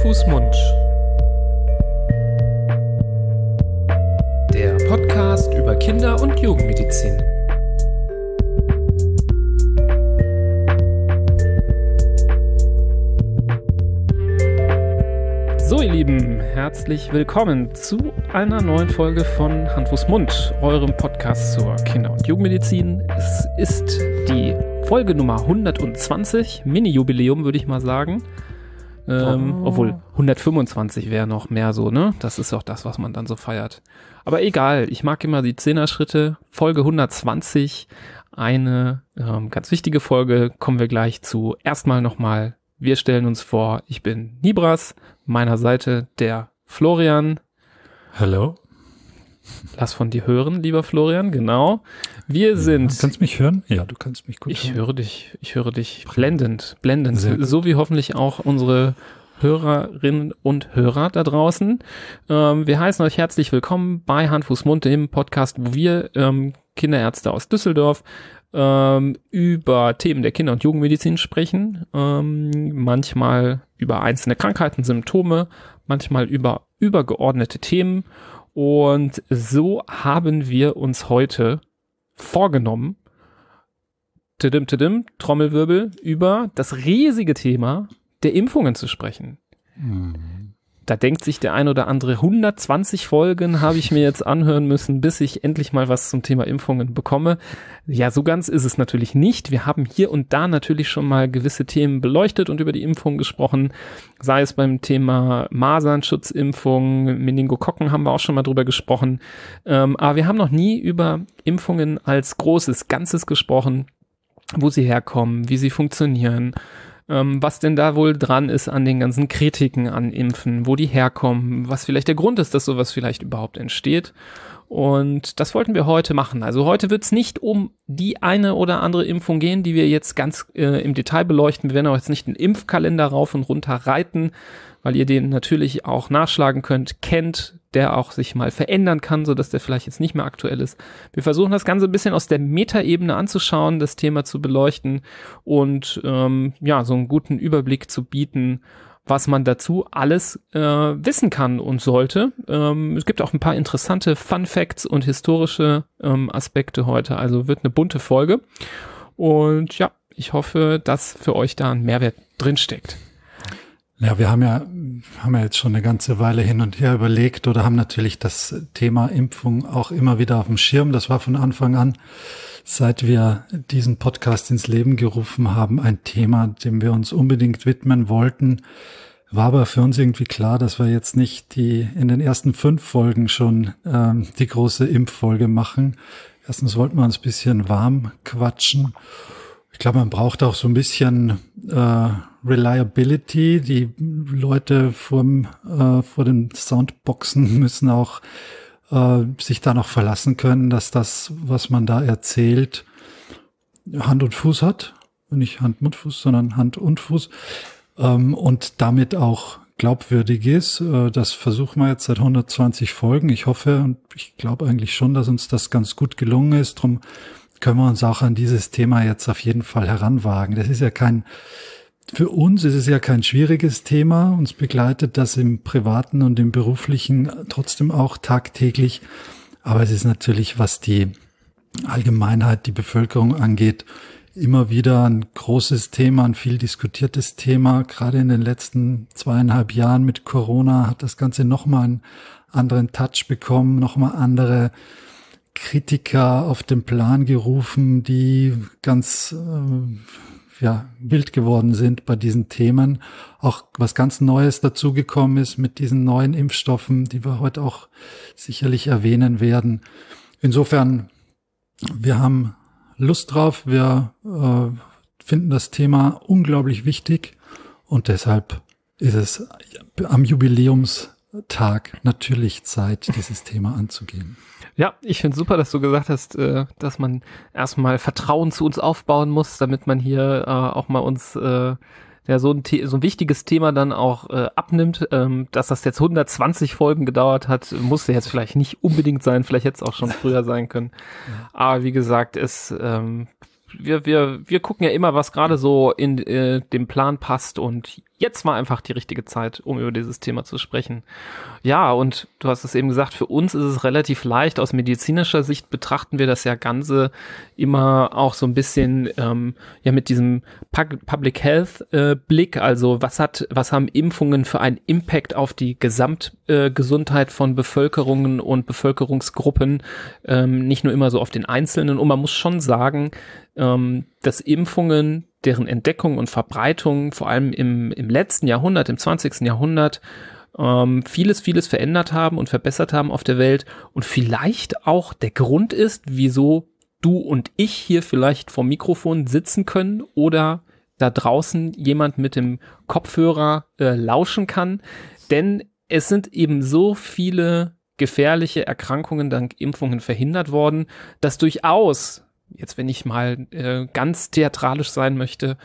Fuß, Mund. Der Podcast über Kinder- und Jugendmedizin. So, ihr Lieben, herzlich willkommen zu einer neuen Folge von Hand, Mund, eurem Podcast zur Kinder- und Jugendmedizin. Es ist die Folge Nummer 120, Mini-Jubiläum, würde ich mal sagen. Ähm, Oh. Obwohl 125 wäre noch mehr so, ne? Das ist auch das, was man dann so feiert. Aber egal, ich mag immer die Zehner-Schritte. Folge 120, eine ähm, ganz wichtige Folge, kommen wir gleich zu. Erstmal nochmal, wir stellen uns vor, ich bin Nibras, meiner Seite der Florian. Hallo. Lass von dir hören, lieber Florian, genau. Wir sind Du kannst mich hören? Ja, du kannst mich gut Ich hören. höre dich, ich höre dich blendend, blendend, Sehr so wie hoffentlich auch unsere Hörerinnen und Hörer da draußen. Ähm, wir heißen euch herzlich willkommen bei Hand, Fuß, Mund, dem Podcast, wo wir ähm, Kinderärzte aus Düsseldorf ähm, über Themen der Kinder- und Jugendmedizin sprechen. Ähm, manchmal über einzelne Krankheiten, Symptome, manchmal über übergeordnete Themen. Und so haben wir uns heute vorgenommen, tidim, tidim, Trommelwirbel, über das riesige Thema der Impfungen zu sprechen. Mhm. Da denkt sich der ein oder andere, 120 Folgen habe ich mir jetzt anhören müssen, bis ich endlich mal was zum Thema Impfungen bekomme. Ja, so ganz ist es natürlich nicht. Wir haben hier und da natürlich schon mal gewisse Themen beleuchtet und über die Impfung gesprochen. Sei es beim Thema Masernschutzimpfung, Meningokokken haben wir auch schon mal drüber gesprochen. Ähm, aber wir haben noch nie über Impfungen als großes Ganzes gesprochen, wo sie herkommen, wie sie funktionieren, ähm, was denn da wohl dran ist an den ganzen Kritiken an Impfen, wo die herkommen, was vielleicht der Grund ist, dass sowas vielleicht überhaupt entsteht. Und das wollten wir heute machen. Also heute wird es nicht um die eine oder andere Impfung gehen, die wir jetzt ganz äh, im Detail beleuchten. Wir werden auch jetzt nicht einen Impfkalender rauf und runter reiten, weil ihr den natürlich auch nachschlagen könnt, kennt, der auch sich mal verändern kann, so dass der vielleicht jetzt nicht mehr aktuell ist. Wir versuchen das Ganze ein bisschen aus der Metaebene anzuschauen, das Thema zu beleuchten und ähm, ja, so einen guten Überblick zu bieten, was man dazu alles äh, wissen kann und sollte. Ähm, es gibt auch ein paar interessante Fun Facts und historische ähm, Aspekte heute, also wird eine bunte Folge. Und ja, ich hoffe, dass für euch da ein Mehrwert drinsteckt. Ja, wir haben ja, haben ja jetzt schon eine ganze Weile hin und her überlegt oder haben natürlich das Thema Impfung auch immer wieder auf dem Schirm. Das war von Anfang an, seit wir diesen Podcast ins Leben gerufen haben, ein Thema, dem wir uns unbedingt widmen wollten. War aber für uns irgendwie klar, dass wir jetzt nicht die in den ersten fünf Folgen schon ähm, die große Impffolge machen. Erstens wollten wir uns ein bisschen warm quatschen. Ich glaube, man braucht auch so ein bisschen äh, Reliability. Die Leute vorm, äh, vor den Soundboxen müssen auch äh, sich da noch verlassen können, dass das, was man da erzählt, Hand und Fuß hat. Nicht Hand und Fuß, sondern Hand und Fuß. Ähm, und damit auch glaubwürdig ist. Äh, das versuchen wir jetzt seit 120 Folgen. Ich hoffe und ich glaube eigentlich schon, dass uns das ganz gut gelungen ist. Drum können wir uns auch an dieses Thema jetzt auf jeden Fall heranwagen. Das ist ja kein, für uns ist es ja kein schwieriges Thema. Uns begleitet das im privaten und im beruflichen trotzdem auch tagtäglich. Aber es ist natürlich, was die Allgemeinheit, die Bevölkerung angeht, immer wieder ein großes Thema, ein viel diskutiertes Thema. Gerade in den letzten zweieinhalb Jahren mit Corona hat das Ganze nochmal einen anderen Touch bekommen, nochmal andere Kritiker auf den Plan gerufen, die ganz äh, ja, wild geworden sind bei diesen Themen. Auch was ganz Neues dazugekommen ist mit diesen neuen Impfstoffen, die wir heute auch sicherlich erwähnen werden. Insofern, wir haben Lust drauf, wir äh, finden das Thema unglaublich wichtig und deshalb ist es am Jubiläumstag natürlich Zeit, dieses Thema anzugehen. Ja, ich finde super, dass du gesagt hast, äh, dass man erstmal Vertrauen zu uns aufbauen muss, damit man hier äh, auch mal uns äh, ja so ein, so ein wichtiges Thema dann auch äh, abnimmt. Ähm, dass das jetzt 120 Folgen gedauert hat, musste jetzt vielleicht nicht unbedingt sein, vielleicht hätte es auch schon früher sein können. Aber wie gesagt, es ähm, wir, wir, wir gucken ja immer, was gerade so in äh, dem Plan passt und jetzt war einfach die richtige Zeit, um über dieses Thema zu sprechen. Ja, und du hast es eben gesagt, für uns ist es relativ leicht. Aus medizinischer Sicht betrachten wir das ja Ganze immer auch so ein bisschen ähm, ja mit diesem Public Health äh, Blick. Also was hat, was haben Impfungen für einen Impact auf die Gesamtgesundheit äh, von Bevölkerungen und Bevölkerungsgruppen? Ähm, nicht nur immer so auf den Einzelnen. Und man muss schon sagen, ähm, dass Impfungen, deren Entdeckung und Verbreitung vor allem im, im letzten Jahrhundert, im 20. Jahrhundert, ähm, vieles, vieles verändert haben und verbessert haben auf der Welt und vielleicht auch der Grund ist, wieso du und ich hier vielleicht vor Mikrofon sitzen können oder da draußen jemand mit dem Kopfhörer äh, lauschen kann. Denn es sind eben so viele gefährliche Erkrankungen dank Impfungen verhindert worden, dass durchaus jetzt wenn ich mal äh, ganz theatralisch sein möchte,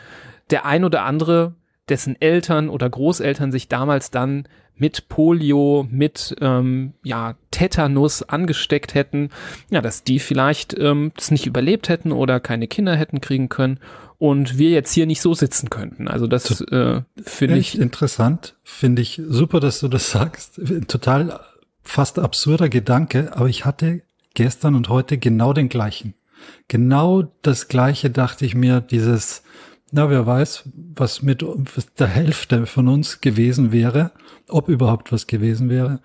der ein oder andere, dessen Eltern oder Großeltern sich damals dann mit Polio, mit ähm, ja, Tetanus angesteckt hätten, ja, dass die vielleicht ähm, das nicht überlebt hätten oder keine Kinder hätten kriegen können und wir jetzt hier nicht so sitzen könnten. Also das äh, finde ich interessant, finde ich super, dass du das sagst. Total fast absurder Gedanke, aber ich hatte gestern und heute genau den gleichen. Genau das Gleiche dachte ich mir, dieses, na, wer weiß, was mit der Hälfte von uns gewesen wäre, ob überhaupt was gewesen wäre,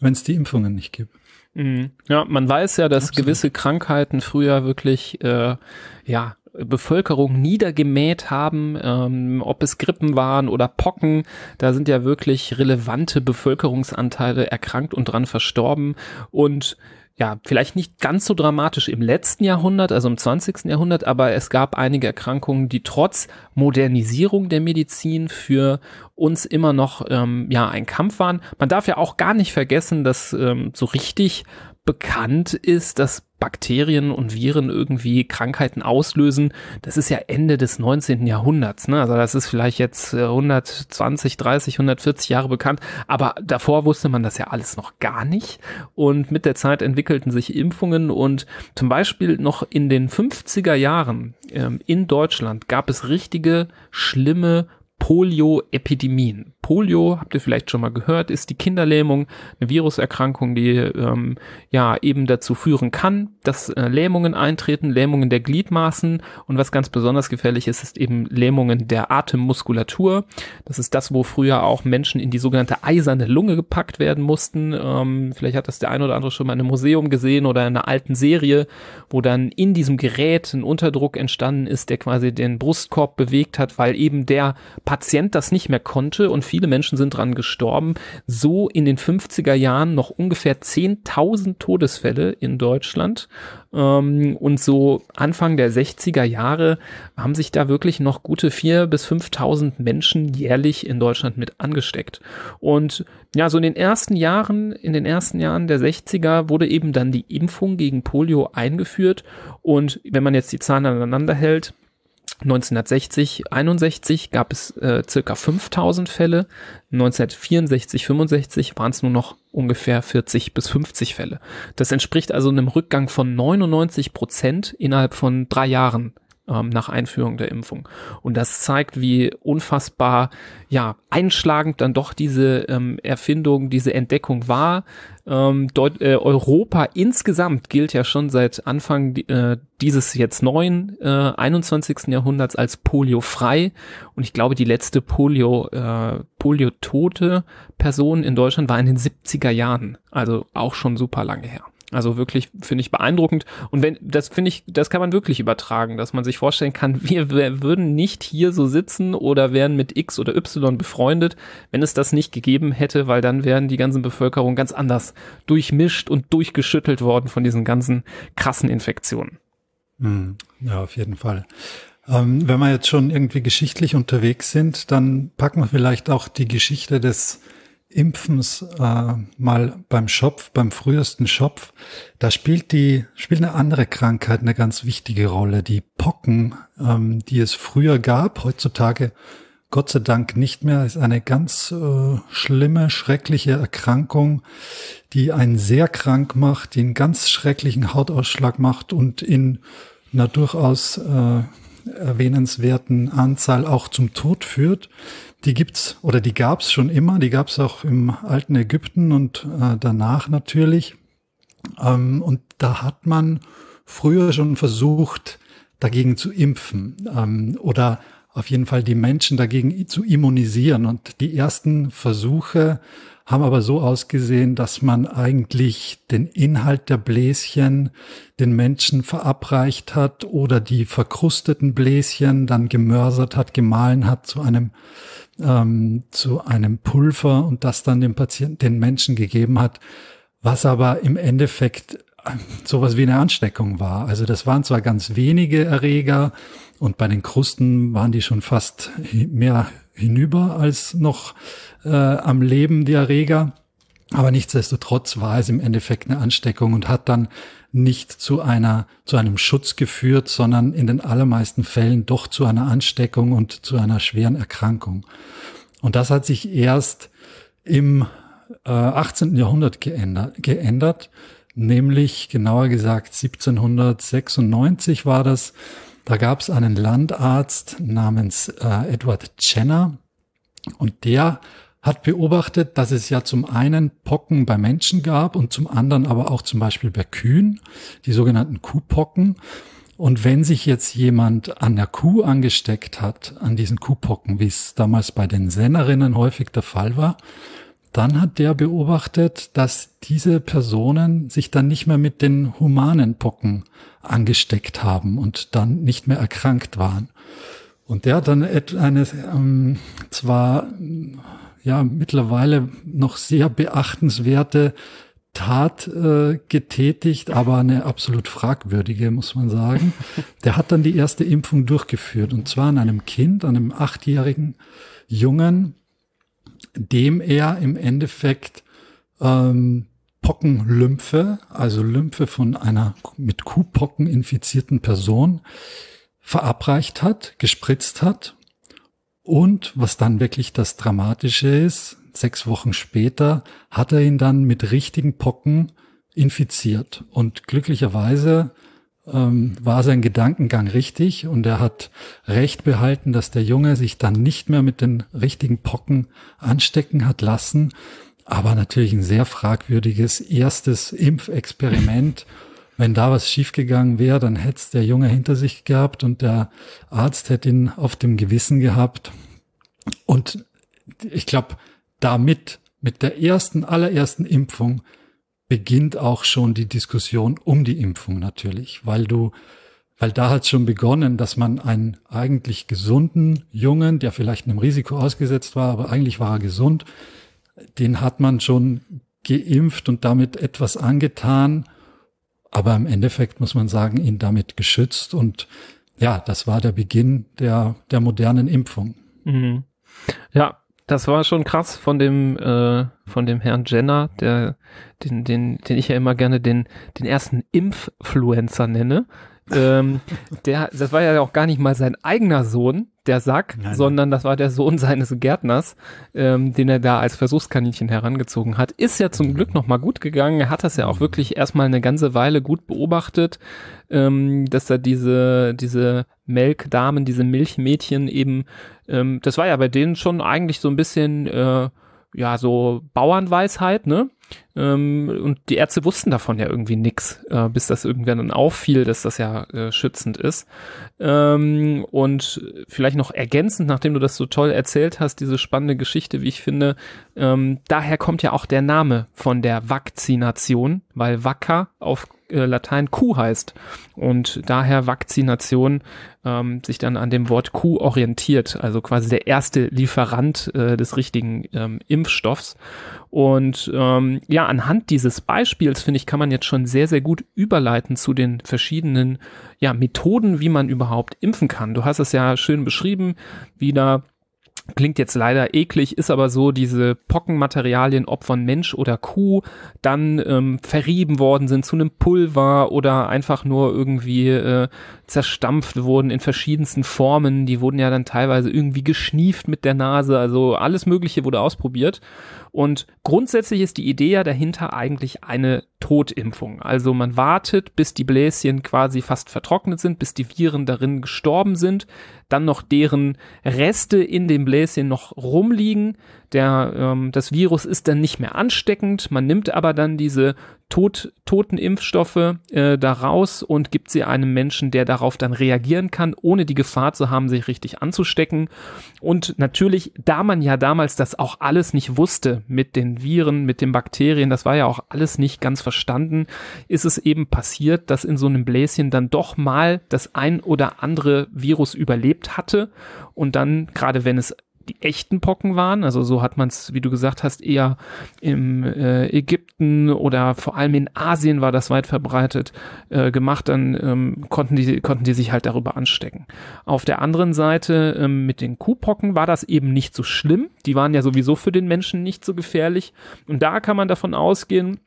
wenn es die Impfungen nicht gibt. Mhm. Ja, man weiß ja, dass Absolut. gewisse Krankheiten früher wirklich, äh, ja, Bevölkerung niedergemäht haben, ähm, ob es Grippen waren oder Pocken, da sind ja wirklich relevante Bevölkerungsanteile erkrankt und dran verstorben und ja, vielleicht nicht ganz so dramatisch im letzten Jahrhundert, also im 20. Jahrhundert, aber es gab einige Erkrankungen, die trotz Modernisierung der Medizin für uns immer noch ähm, ja ein Kampf waren. Man darf ja auch gar nicht vergessen, dass ähm, so richtig bekannt ist, dass Bakterien und Viren irgendwie Krankheiten auslösen, das ist ja Ende des 19. Jahrhunderts. Ne? Also das ist vielleicht jetzt 120, 30, 140 Jahre bekannt, aber davor wusste man das ja alles noch gar nicht. Und mit der Zeit entwickelten sich Impfungen und zum Beispiel noch in den 50er Jahren ähm, in Deutschland gab es richtige schlimme Polio-Epidemien. Polio, habt ihr vielleicht schon mal gehört, ist die Kinderlähmung, eine Viruserkrankung, die ähm, ja eben dazu führen kann, dass äh, Lähmungen eintreten, Lähmungen der Gliedmaßen und was ganz besonders gefährlich ist, ist eben Lähmungen der Atemmuskulatur. Das ist das, wo früher auch Menschen in die sogenannte eiserne Lunge gepackt werden mussten. Ähm, vielleicht hat das der ein oder andere schon mal in einem Museum gesehen oder in einer alten Serie, wo dann in diesem Gerät ein Unterdruck entstanden ist, der quasi den Brustkorb bewegt hat, weil eben der Patient das nicht mehr konnte und viele Menschen sind dran gestorben. So in den 50er Jahren noch ungefähr 10.000 Todesfälle in Deutschland. Ähm, und so Anfang der 60er Jahre haben sich da wirklich noch gute 4.000 bis 5.000 Menschen jährlich in Deutschland mit angesteckt. Und ja, so in den ersten Jahren, in den ersten Jahren der 60er wurde eben dann die Impfung gegen Polio eingeführt. Und wenn man jetzt die Zahlen aneinander hält, 1960, 61 gab es äh, circa 5000 Fälle. 1964, 65 waren es nur noch ungefähr 40 bis 50 Fälle. Das entspricht also einem Rückgang von 99 Prozent innerhalb von drei Jahren ähm, nach Einführung der Impfung. Und das zeigt, wie unfassbar ja einschlagend dann doch diese ähm, Erfindung, diese Entdeckung war. Ähm, Deut äh, Europa insgesamt gilt ja schon seit Anfang äh, dieses jetzt neuen äh, 21. Jahrhunderts als poliofrei. Und ich glaube, die letzte Polio, äh, Polio-tote Person in Deutschland war in den 70er Jahren. Also auch schon super lange her. Also wirklich finde ich beeindruckend. Und wenn, das finde ich, das kann man wirklich übertragen, dass man sich vorstellen kann, wir, wir würden nicht hier so sitzen oder wären mit X oder Y befreundet, wenn es das nicht gegeben hätte, weil dann wären die ganzen Bevölkerung ganz anders durchmischt und durchgeschüttelt worden von diesen ganzen krassen Infektionen. Hm, ja, auf jeden Fall. Ähm, wenn wir jetzt schon irgendwie geschichtlich unterwegs sind, dann packen wir vielleicht auch die Geschichte des Impfens äh, mal beim Schopf, beim frühesten Schopf, da spielt die spielt eine andere Krankheit eine ganz wichtige Rolle. Die Pocken, ähm, die es früher gab, heutzutage Gott sei Dank nicht mehr, ist eine ganz äh, schlimme, schreckliche Erkrankung, die einen sehr krank macht, die einen ganz schrecklichen Hautausschlag macht und in einer durchaus äh, erwähnenswerten Anzahl auch zum Tod führt. Die gibt's oder die gab's schon immer, die gab's auch im alten Ägypten und äh, danach natürlich. Ähm, und da hat man früher schon versucht, dagegen zu impfen ähm, oder auf jeden Fall die Menschen dagegen zu immunisieren. Und die ersten Versuche haben aber so ausgesehen, dass man eigentlich den Inhalt der Bläschen den Menschen verabreicht hat oder die verkrusteten Bläschen dann gemörsert hat, gemahlen hat zu einem ähm, zu einem Pulver und das dann dem Patienten, den Menschen gegeben hat, was aber im Endeffekt äh, sowas wie eine Ansteckung war. Also das waren zwar ganz wenige Erreger und bei den Krusten waren die schon fast mehr hinüber als noch äh, am Leben die Erreger. Aber nichtsdestotrotz war es im Endeffekt eine Ansteckung und hat dann nicht zu einer, zu einem Schutz geführt, sondern in den allermeisten Fällen doch zu einer Ansteckung und zu einer schweren Erkrankung. Und das hat sich erst im äh, 18. Jahrhundert geändert, geändert, nämlich genauer gesagt 1796 war das. Da gab es einen Landarzt namens äh, Edward Jenner und der hat beobachtet, dass es ja zum einen Pocken bei Menschen gab und zum anderen aber auch zum Beispiel bei Kühen, die sogenannten Kuhpocken. Und wenn sich jetzt jemand an der Kuh angesteckt hat, an diesen Kuhpocken, wie es damals bei den Sennerinnen häufig der Fall war, dann hat der beobachtet, dass diese Personen sich dann nicht mehr mit den humanen Pocken angesteckt haben und dann nicht mehr erkrankt waren. Und der hat dann eine ähm, zwar ja mittlerweile noch sehr beachtenswerte Tat äh, getätigt, aber eine absolut fragwürdige, muss man sagen. Der hat dann die erste Impfung durchgeführt und zwar an einem Kind, an einem achtjährigen Jungen, dem er im Endeffekt ähm, Pockenlymphe, also Lymphe von einer mit Kuhpocken infizierten Person verabreicht hat, gespritzt hat und was dann wirklich das Dramatische ist, sechs Wochen später hat er ihn dann mit richtigen Pocken infiziert. Und glücklicherweise ähm, war sein Gedankengang richtig und er hat recht behalten, dass der Junge sich dann nicht mehr mit den richtigen Pocken anstecken hat lassen. Aber natürlich ein sehr fragwürdiges erstes Impfexperiment. Wenn da was schiefgegangen wäre, dann hätte es der Junge hinter sich gehabt und der Arzt hätte ihn auf dem Gewissen gehabt. Und ich glaube, damit, mit der ersten, allerersten Impfung, beginnt auch schon die Diskussion um die Impfung natürlich, weil du, weil da hat schon begonnen, dass man einen eigentlich gesunden Jungen, der vielleicht einem Risiko ausgesetzt war, aber eigentlich war er gesund, den hat man schon geimpft und damit etwas angetan, aber im Endeffekt muss man sagen, ihn damit geschützt und ja, das war der Beginn der, der modernen Impfung. Mhm. Ja, das war schon krass von dem äh, von dem Herrn Jenner, der den den den ich ja immer gerne den den ersten Impffluencer nenne. Ähm, der das war ja auch gar nicht mal sein eigener Sohn, der Sack, nein, sondern das war der Sohn seines Gärtners, ähm, den er da als Versuchskaninchen herangezogen hat. Ist ja zum Glück noch mal gut gegangen. Er hat das ja auch wirklich erstmal eine ganze Weile gut beobachtet, ähm, dass da diese, diese Melkdamen, diese Milchmädchen eben, ähm, das war ja bei denen schon eigentlich so ein bisschen, äh, ja, so Bauernweisheit, ne? Ähm, und die Ärzte wussten davon ja irgendwie nix, äh, bis das irgendwann dann auffiel, dass das ja äh, schützend ist. Ähm, und vielleicht noch ergänzend, nachdem du das so toll erzählt hast, diese spannende Geschichte, wie ich finde, ähm, daher kommt ja auch der Name von der Vakzination, weil Vacca auf äh, Latein Kuh heißt und daher Vakzination ähm, sich dann an dem Wort Kuh orientiert, also quasi der erste Lieferant äh, des richtigen ähm, Impfstoffs. Und ähm, ja, anhand dieses Beispiels, finde ich, kann man jetzt schon sehr, sehr gut überleiten zu den verschiedenen ja, Methoden, wie man überhaupt impfen kann. Du hast es ja schön beschrieben, wie da Klingt jetzt leider eklig, ist aber so, diese Pockenmaterialien, ob von Mensch oder Kuh, dann ähm, verrieben worden sind zu einem Pulver oder einfach nur irgendwie äh, zerstampft wurden in verschiedensten Formen. Die wurden ja dann teilweise irgendwie geschnieft mit der Nase, also alles Mögliche wurde ausprobiert. Und grundsätzlich ist die Idee ja dahinter eigentlich eine Totimpfung. Also man wartet, bis die Bläschen quasi fast vertrocknet sind, bis die Viren darin gestorben sind, dann noch deren Reste in dem Bläschen noch rumliegen. Der, ähm, das Virus ist dann nicht mehr ansteckend. Man nimmt aber dann diese tot, toten Impfstoffe äh, daraus und gibt sie einem Menschen, der darauf dann reagieren kann, ohne die Gefahr zu haben, sich richtig anzustecken. Und natürlich, da man ja damals das auch alles nicht wusste mit den Viren, mit den Bakterien, das war ja auch alles nicht ganz verstanden, ist es eben passiert, dass in so einem Bläschen dann doch mal das ein oder andere Virus überlebt hatte. Und dann, gerade wenn es die echten Pocken waren. Also so hat man es, wie du gesagt hast, eher im äh, Ägypten oder vor allem in Asien war das weit verbreitet äh, gemacht. Dann ähm, konnten die konnten die sich halt darüber anstecken. Auf der anderen Seite ähm, mit den Kuhpocken war das eben nicht so schlimm. Die waren ja sowieso für den Menschen nicht so gefährlich. Und da kann man davon ausgehen,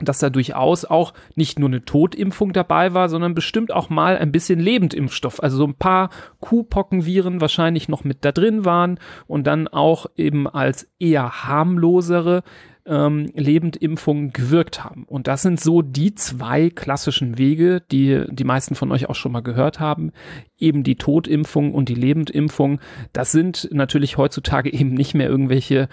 dass da durchaus auch nicht nur eine Totimpfung dabei war, sondern bestimmt auch mal ein bisschen Lebendimpfstoff. Also so ein paar Kuhpockenviren wahrscheinlich noch mit da drin waren und dann auch eben als eher harmlosere ähm, Lebendimpfungen gewirkt haben. Und das sind so die zwei klassischen Wege, die die meisten von euch auch schon mal gehört haben. Eben die Totimpfung und die Lebendimpfung. Das sind natürlich heutzutage eben nicht mehr irgendwelche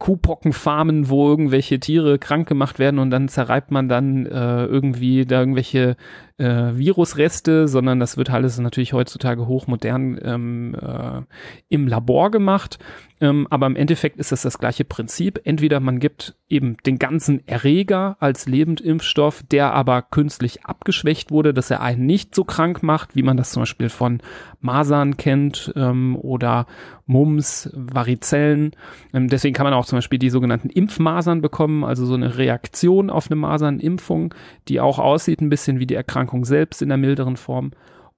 Kuhpockenfarmen, wo irgendwelche Tiere krank gemacht werden und dann zerreibt man dann äh, irgendwie da irgendwelche äh, Virusreste, sondern das wird alles natürlich heutzutage hochmodern ähm, äh, im Labor gemacht. Ähm, aber im Endeffekt ist das das gleiche Prinzip. Entweder man gibt eben den ganzen Erreger als Lebendimpfstoff, der aber künstlich abgeschwächt wurde, dass er einen nicht so krank macht, wie man das zum Beispiel von Masern kennt ähm, oder Mumps, Varizellen. Ähm, deswegen kann man auch zum Beispiel die sogenannten Impfmasern bekommen, also so eine Reaktion auf eine Masernimpfung, die auch aussieht ein bisschen wie die Erkrankung selbst in der milderen Form.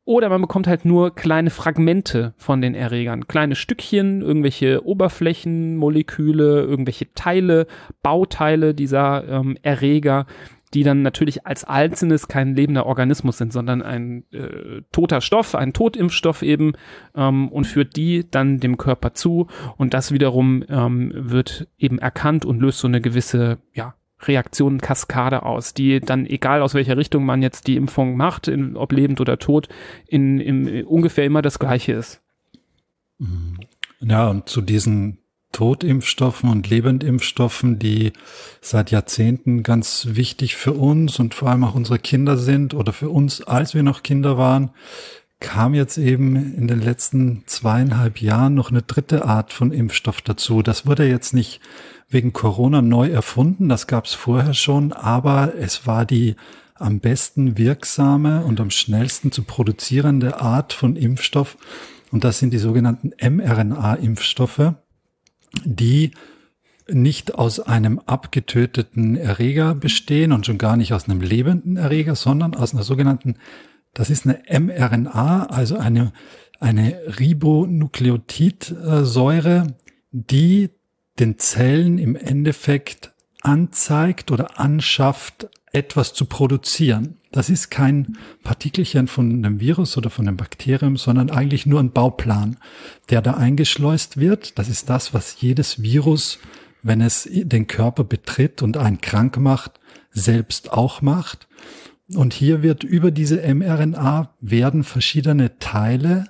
Oder man bekommt halt nur kleine Fragmente von den Erregern, kleine Stückchen, irgendwelche Oberflächenmoleküle, irgendwelche Teile, Bauteile dieser ähm, Erreger, die dann natürlich als einzelnes kein lebender Organismus sind, sondern ein äh, toter Stoff, ein Totimpfstoff eben ähm, und führt die dann dem Körper zu und das wiederum ähm, wird eben erkannt und löst so eine gewisse ja, Reaktionen Kaskade aus, die dann, egal aus welcher Richtung man jetzt die Impfung macht, in, ob lebend oder tot, in, in ungefähr immer das Gleiche ist. Mhm. Ja, und zu diesen Totimpfstoffen und Lebendimpfstoffen, die seit Jahrzehnten ganz wichtig für uns und vor allem auch unsere Kinder sind oder für uns, als wir noch Kinder waren, kam jetzt eben in den letzten zweieinhalb Jahren noch eine dritte Art von Impfstoff dazu. Das wurde jetzt nicht wegen Corona neu erfunden, das gab es vorher schon, aber es war die am besten wirksame und am schnellsten zu produzierende Art von Impfstoff. Und das sind die sogenannten mRNA-Impfstoffe, die nicht aus einem abgetöteten Erreger bestehen und schon gar nicht aus einem lebenden Erreger, sondern aus einer sogenannten, das ist eine mRNA, also eine, eine Ribonukleotidsäure, die den Zellen im Endeffekt anzeigt oder anschafft, etwas zu produzieren. Das ist kein Partikelchen von einem Virus oder von einem Bakterium, sondern eigentlich nur ein Bauplan, der da eingeschleust wird. Das ist das, was jedes Virus, wenn es den Körper betritt und einen krank macht, selbst auch macht. Und hier wird über diese mRNA werden verschiedene Teile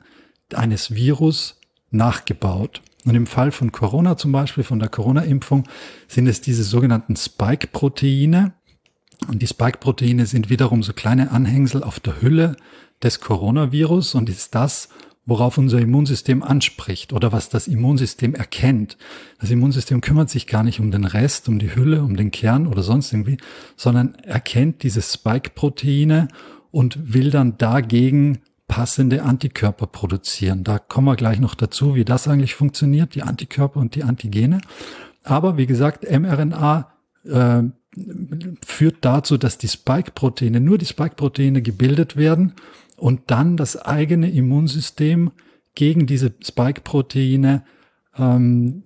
eines Virus nachgebaut. Und im Fall von Corona zum Beispiel, von der Corona-Impfung, sind es diese sogenannten Spike-Proteine. Und die Spike-Proteine sind wiederum so kleine Anhängsel auf der Hülle des Coronavirus und ist das, worauf unser Immunsystem anspricht oder was das Immunsystem erkennt. Das Immunsystem kümmert sich gar nicht um den Rest, um die Hülle, um den Kern oder sonst irgendwie, sondern erkennt diese Spike-Proteine und will dann dagegen passende Antikörper produzieren. Da kommen wir gleich noch dazu, wie das eigentlich funktioniert, die Antikörper und die Antigene. Aber wie gesagt, mRNA äh, führt dazu, dass die Spike-Proteine, nur die Spike-Proteine gebildet werden und dann das eigene Immunsystem gegen diese Spike-Proteine ähm,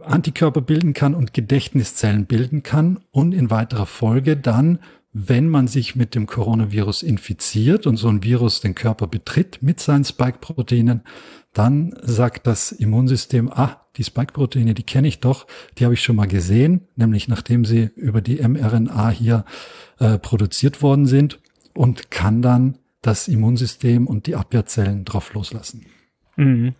Antikörper bilden kann und Gedächtniszellen bilden kann und in weiterer Folge dann, wenn man sich mit dem Coronavirus infiziert und so ein Virus den Körper betritt mit seinen Spike-Proteinen, dann sagt das Immunsystem, ah, die Spike-Proteine, die kenne ich doch, die habe ich schon mal gesehen, nämlich nachdem sie über die mRNA hier äh, produziert worden sind und kann dann das Immunsystem und die Abwehrzellen drauf loslassen. Mhm.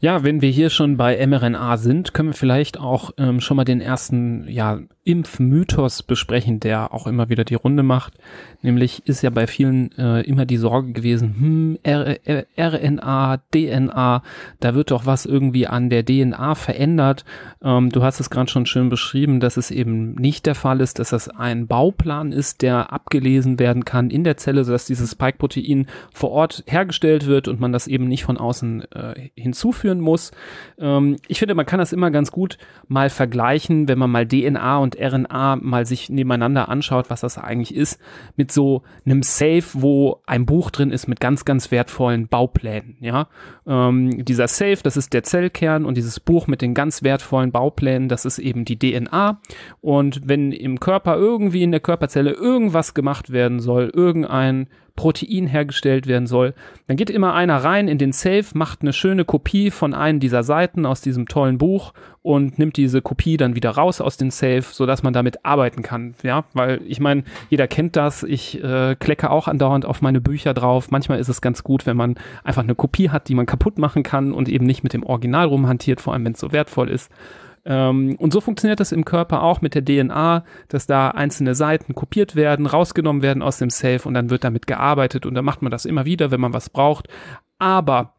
Ja, wenn wir hier schon bei mRNA sind, können wir vielleicht auch ähm, schon mal den ersten ja, Impfmythos besprechen, der auch immer wieder die Runde macht. Nämlich ist ja bei vielen äh, immer die Sorge gewesen, hm, R R RNA, DNA, da wird doch was irgendwie an der DNA verändert. Ähm, du hast es gerade schon schön beschrieben, dass es eben nicht der Fall ist, dass das ein Bauplan ist, der abgelesen werden kann in der Zelle, sodass dieses Spike-Protein vor Ort hergestellt wird und man das eben nicht von außen äh, hinzuführen muss. Ähm, ich finde, man kann das immer ganz gut mal vergleichen, wenn man mal DNA und RNA mal sich nebeneinander anschaut, was das eigentlich ist, mit so einem Safe, wo ein Buch drin ist mit ganz, ganz wertvollen Bauplänen. Ja, ähm, dieser Safe, das ist der Zellkern und dieses Buch mit den ganz wertvollen Bauplänen, das ist eben die DNA. Und wenn im Körper irgendwie in der Körperzelle irgendwas gemacht werden soll, irgendein Protein hergestellt werden soll, dann geht immer einer rein in den Safe, macht eine schöne Kopie von einem dieser Seiten aus diesem tollen Buch und nimmt diese Kopie dann wieder raus aus dem Safe, so dass man damit arbeiten kann. Ja, weil ich meine, jeder kennt das. Ich äh, klecke auch andauernd auf meine Bücher drauf. Manchmal ist es ganz gut, wenn man einfach eine Kopie hat, die man kaputt machen kann und eben nicht mit dem Original rumhantiert, vor allem wenn es so wertvoll ist. Ähm, und so funktioniert das im Körper auch mit der DNA, dass da einzelne Seiten kopiert werden, rausgenommen werden aus dem Safe und dann wird damit gearbeitet und dann macht man das immer wieder, wenn man was braucht. Aber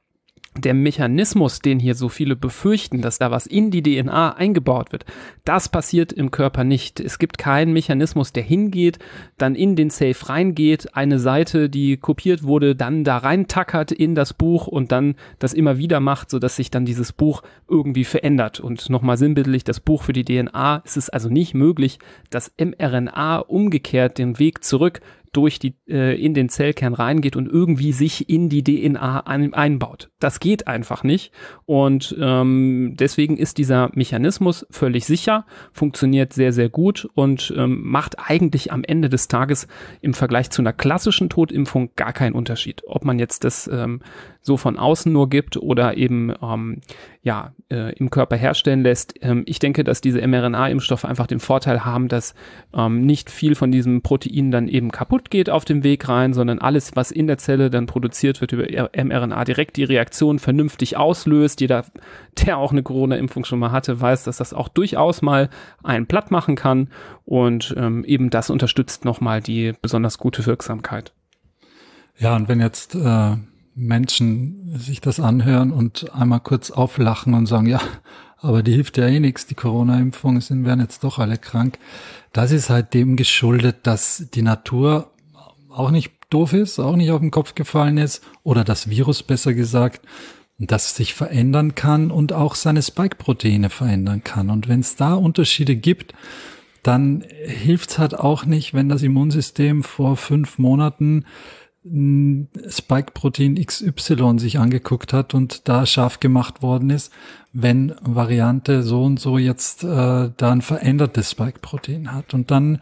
der Mechanismus, den hier so viele befürchten, dass da was in die DNA eingebaut wird, das passiert im Körper nicht. Es gibt keinen Mechanismus, der hingeht, dann in den Safe reingeht, eine Seite, die kopiert wurde, dann da reintackert in das Buch und dann das immer wieder macht, so dass sich dann dieses Buch irgendwie verändert. Und nochmal sinnbildlich, das Buch für die DNA, es ist also nicht möglich, dass mRNA umgekehrt den Weg zurück durch die äh, in den Zellkern reingeht und irgendwie sich in die DNA ein, einbaut. Das geht einfach nicht und ähm, deswegen ist dieser Mechanismus völlig sicher, funktioniert sehr sehr gut und ähm, macht eigentlich am Ende des Tages im Vergleich zu einer klassischen Totimpfung gar keinen Unterschied, ob man jetzt das ähm, so von außen nur gibt oder eben ähm, ja äh, im Körper herstellen lässt. Ähm, ich denke, dass diese mRNA-Impfstoffe einfach den Vorteil haben, dass ähm, nicht viel von diesem Protein dann eben kaputt geht auf dem Weg rein, sondern alles, was in der Zelle dann produziert wird über mRNA, direkt die Reaktion vernünftig auslöst. Jeder, der auch eine Corona-Impfung schon mal hatte, weiß, dass das auch durchaus mal einen platt machen kann und ähm, eben das unterstützt nochmal die besonders gute Wirksamkeit. Ja, und wenn jetzt äh, Menschen sich das anhören und einmal kurz auflachen und sagen, ja, aber die hilft ja eh nichts, die Corona-Impfung sind, werden jetzt doch alle krank. Das ist halt dem geschuldet, dass die Natur auch nicht doof ist, auch nicht auf den Kopf gefallen ist, oder das Virus besser gesagt, das sich verändern kann und auch seine Spike-Proteine verändern kann. Und wenn es da Unterschiede gibt, dann hilft es halt auch nicht, wenn das Immunsystem vor fünf Monaten Spike-Protein XY sich angeguckt hat und da scharf gemacht worden ist, wenn Variante so und so jetzt äh, da ein verändertes Spike-Protein hat. Und dann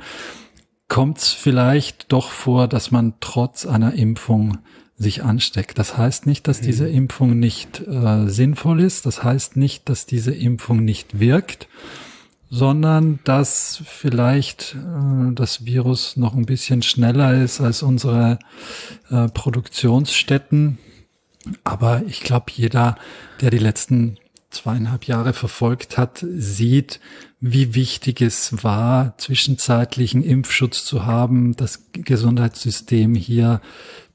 kommt es vielleicht doch vor, dass man trotz einer Impfung sich ansteckt. Das heißt nicht, dass diese mhm. Impfung nicht äh, sinnvoll ist. Das heißt nicht, dass diese Impfung nicht wirkt sondern dass vielleicht äh, das Virus noch ein bisschen schneller ist als unsere äh, Produktionsstätten. Aber ich glaube, jeder, der die letzten zweieinhalb Jahre verfolgt hat, sieht, wie wichtig es war, zwischenzeitlichen Impfschutz zu haben, das Gesundheitssystem hier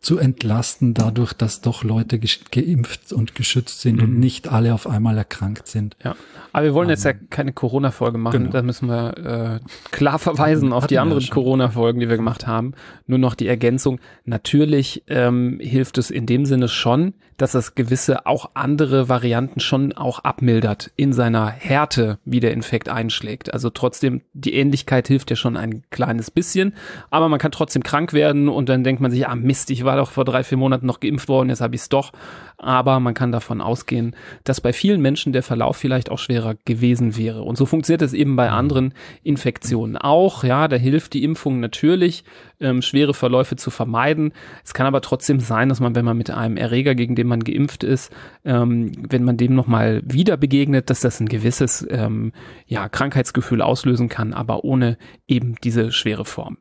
zu entlasten, dadurch, dass doch Leute geimpft und geschützt sind mhm. und nicht alle auf einmal erkrankt sind. Ja, aber wir wollen um, jetzt ja ähm, keine Corona-Folge machen. Genau. Da müssen wir äh, klar verweisen auf die anderen Corona-Folgen, die wir gemacht haben. Nur noch die Ergänzung. Natürlich ähm, hilft es in dem Sinne schon, dass das gewisse auch andere Varianten schon auch abmildert in seiner Härte, wie der Infekt einschlägt. Also trotzdem, die Ähnlichkeit hilft ja schon ein kleines bisschen, aber man kann trotzdem krank werden und dann denkt man sich, ah Mist, ich war war doch vor drei, vier Monaten noch geimpft worden, jetzt habe ich es doch. Aber man kann davon ausgehen, dass bei vielen Menschen der Verlauf vielleicht auch schwerer gewesen wäre. Und so funktioniert es eben bei anderen Infektionen auch. Ja, da hilft die Impfung natürlich, ähm, schwere Verläufe zu vermeiden. Es kann aber trotzdem sein, dass man, wenn man mit einem Erreger, gegen den man geimpft ist, ähm, wenn man dem nochmal wieder begegnet, dass das ein gewisses ähm, ja, Krankheitsgefühl auslösen kann, aber ohne eben diese schwere Form.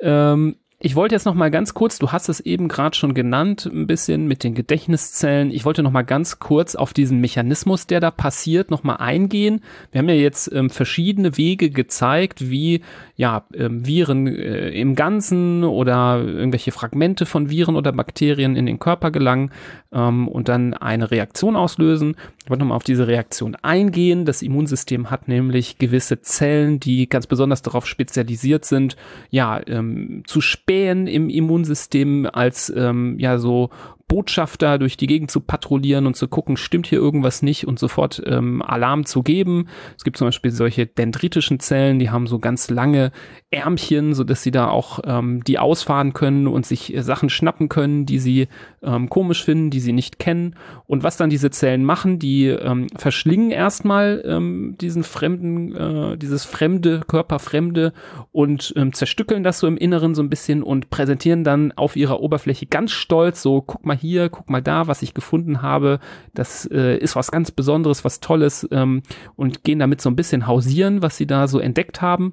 Ähm, ich wollte jetzt noch mal ganz kurz, du hast es eben gerade schon genannt, ein bisschen mit den Gedächtniszellen. Ich wollte noch mal ganz kurz auf diesen Mechanismus, der da passiert, noch mal eingehen. Wir haben ja jetzt ähm, verschiedene Wege gezeigt, wie ja ähm, Viren äh, im Ganzen oder irgendwelche Fragmente von Viren oder Bakterien in den Körper gelangen ähm, und dann eine Reaktion auslösen. Ich wollte noch mal auf diese Reaktion eingehen. Das Immunsystem hat nämlich gewisse Zellen, die ganz besonders darauf spezialisiert sind, ja ähm, zu Spähen im Immunsystem als ähm, ja so Botschafter durch die Gegend zu patrouillieren und zu gucken, stimmt hier irgendwas nicht und sofort ähm, Alarm zu geben. Es gibt zum Beispiel solche dendritischen Zellen, die haben so ganz lange Ärmchen, so dass sie da auch ähm, die ausfahren können und sich äh, Sachen schnappen können, die sie ähm, komisch finden, die sie nicht kennen. Und was dann diese Zellen machen, die ähm, verschlingen erstmal ähm, diesen fremden, äh, dieses fremde, Körperfremde und ähm, zerstückeln das so im Inneren so ein bisschen und präsentieren dann auf ihrer Oberfläche ganz stolz so, guck mal hier, guck mal da, was ich gefunden habe. Das äh, ist was ganz Besonderes, was Tolles ähm, und gehen damit so ein bisschen hausieren, was sie da so entdeckt haben.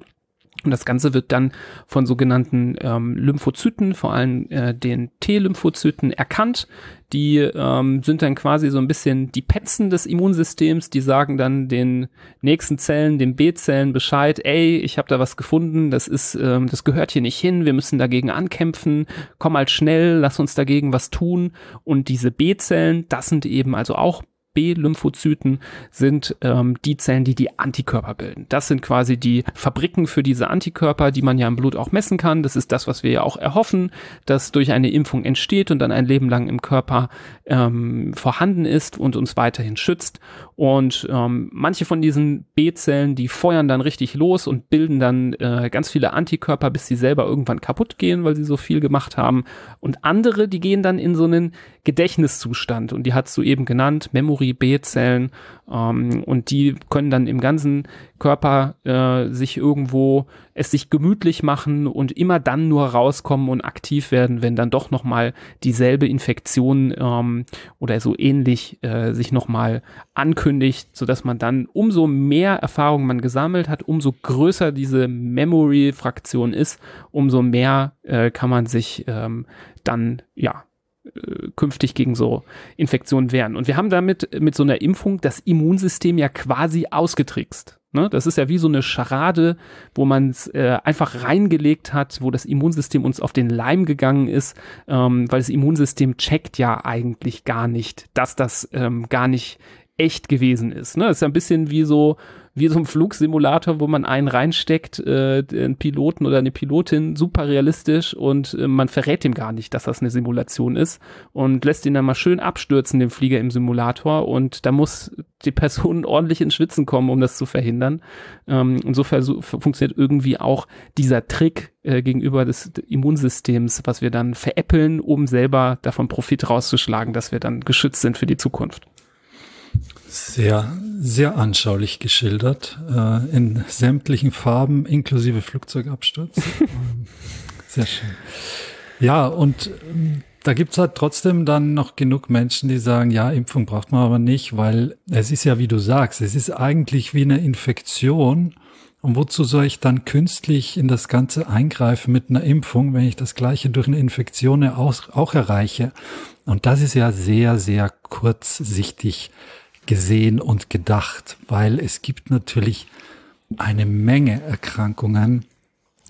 Und das Ganze wird dann von sogenannten ähm, Lymphozyten, vor allem äh, den T-Lymphozyten, erkannt. Die ähm, sind dann quasi so ein bisschen die Petzen des Immunsystems, die sagen dann den nächsten Zellen, den B-Zellen Bescheid, ey, ich habe da was gefunden, das ist, ähm, das gehört hier nicht hin, wir müssen dagegen ankämpfen, komm mal schnell, lass uns dagegen was tun. Und diese B-Zellen, das sind eben also auch B-Lymphozyten sind ähm, die Zellen, die die Antikörper bilden. Das sind quasi die Fabriken für diese Antikörper, die man ja im Blut auch messen kann. Das ist das, was wir ja auch erhoffen, dass durch eine Impfung entsteht und dann ein Leben lang im Körper ähm, vorhanden ist und uns weiterhin schützt. Und ähm, manche von diesen B-Zellen, die feuern dann richtig los und bilden dann äh, ganz viele Antikörper, bis sie selber irgendwann kaputt gehen, weil sie so viel gemacht haben. Und andere, die gehen dann in so einen Gedächtniszustand und die hast du eben genannt, Memory B-Zellen ähm, und die können dann im ganzen Körper äh, sich irgendwo es sich gemütlich machen und immer dann nur rauskommen und aktiv werden, wenn dann doch nochmal dieselbe Infektion ähm, oder so ähnlich äh, sich nochmal ankündigt, sodass man dann umso mehr Erfahrung man gesammelt hat, umso größer diese Memory-Fraktion ist, umso mehr äh, kann man sich ähm, dann ja äh, künftig gegen so Infektionen wehren. Und wir haben damit mit so einer Impfung das Immunsystem ja quasi ausgetrickst. Ne? Das ist ja wie so eine Scharade, wo man es äh, einfach reingelegt hat, wo das Immunsystem uns auf den Leim gegangen ist, ähm, weil das Immunsystem checkt ja eigentlich gar nicht, dass das ähm, gar nicht echt gewesen ist. Ne? Das ist ja ein bisschen wie so wie so ein Flugsimulator, wo man einen reinsteckt, äh, einen Piloten oder eine Pilotin, super realistisch und äh, man verrät ihm gar nicht, dass das eine Simulation ist und lässt ihn dann mal schön abstürzen, den Flieger im Simulator und da muss die Person ordentlich ins Schwitzen kommen, um das zu verhindern. Ähm, und so funktioniert irgendwie auch dieser Trick äh, gegenüber des Immunsystems, was wir dann veräppeln, um selber davon Profit rauszuschlagen, dass wir dann geschützt sind für die Zukunft. Sehr, sehr anschaulich geschildert, äh, in sämtlichen Farben, inklusive Flugzeugabsturz. Ähm, sehr schön. Ja, und ähm, da gibt's halt trotzdem dann noch genug Menschen, die sagen, ja, Impfung braucht man aber nicht, weil es ist ja, wie du sagst, es ist eigentlich wie eine Infektion. Und wozu soll ich dann künstlich in das Ganze eingreifen mit einer Impfung, wenn ich das Gleiche durch eine Infektion auch, auch erreiche? Und das ist ja sehr, sehr kurzsichtig gesehen und gedacht, weil es gibt natürlich eine Menge Erkrankungen,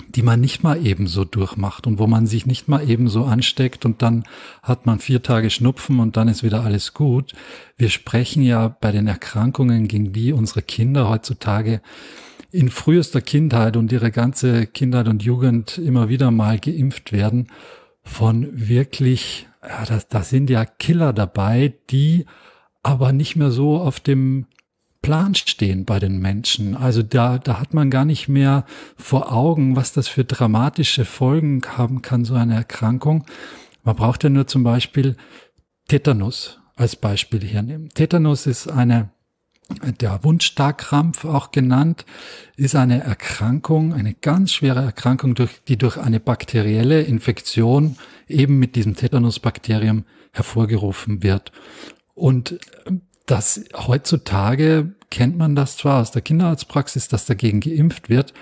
die man nicht mal ebenso durchmacht und wo man sich nicht mal ebenso ansteckt und dann hat man vier Tage Schnupfen und dann ist wieder alles gut. Wir sprechen ja bei den Erkrankungen, gegen die unsere Kinder heutzutage in frühester Kindheit und ihre ganze Kindheit und Jugend immer wieder mal geimpft werden, von wirklich, ja, da, da sind ja Killer dabei, die aber nicht mehr so auf dem Plan stehen bei den Menschen. Also da, da hat man gar nicht mehr vor Augen, was das für dramatische Folgen haben kann, so eine Erkrankung. Man braucht ja nur zum Beispiel Tetanus als Beispiel hernehmen. Tetanus ist eine der Wundstarkrampf auch genannt, ist eine Erkrankung, eine ganz schwere Erkrankung, durch, die durch eine bakterielle Infektion eben mit diesem Tetanusbakterium hervorgerufen wird. Und das heutzutage kennt man das zwar aus der Kinderarztpraxis, dass dagegen geimpft wird,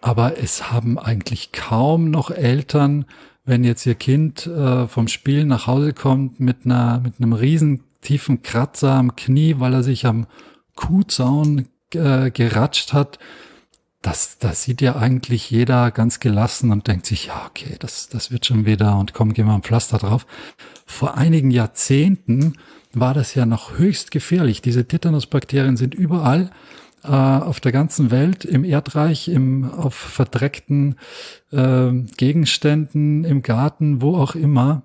aber es haben eigentlich kaum noch Eltern, wenn jetzt ihr Kind äh, vom Spiel nach Hause kommt mit einer mit einem riesen tiefen Kratzer am Knie, weil er sich am Kuhzaun äh, geratscht hat, das, das sieht ja eigentlich jeder ganz gelassen und denkt sich, ja, okay, das, das wird schon wieder und komm, geh mal ein Pflaster drauf. Vor einigen Jahrzehnten war das ja noch höchst gefährlich. Diese Tetanusbakterien sind überall äh, auf der ganzen Welt, im Erdreich, im, auf verdreckten äh, Gegenständen, im Garten, wo auch immer,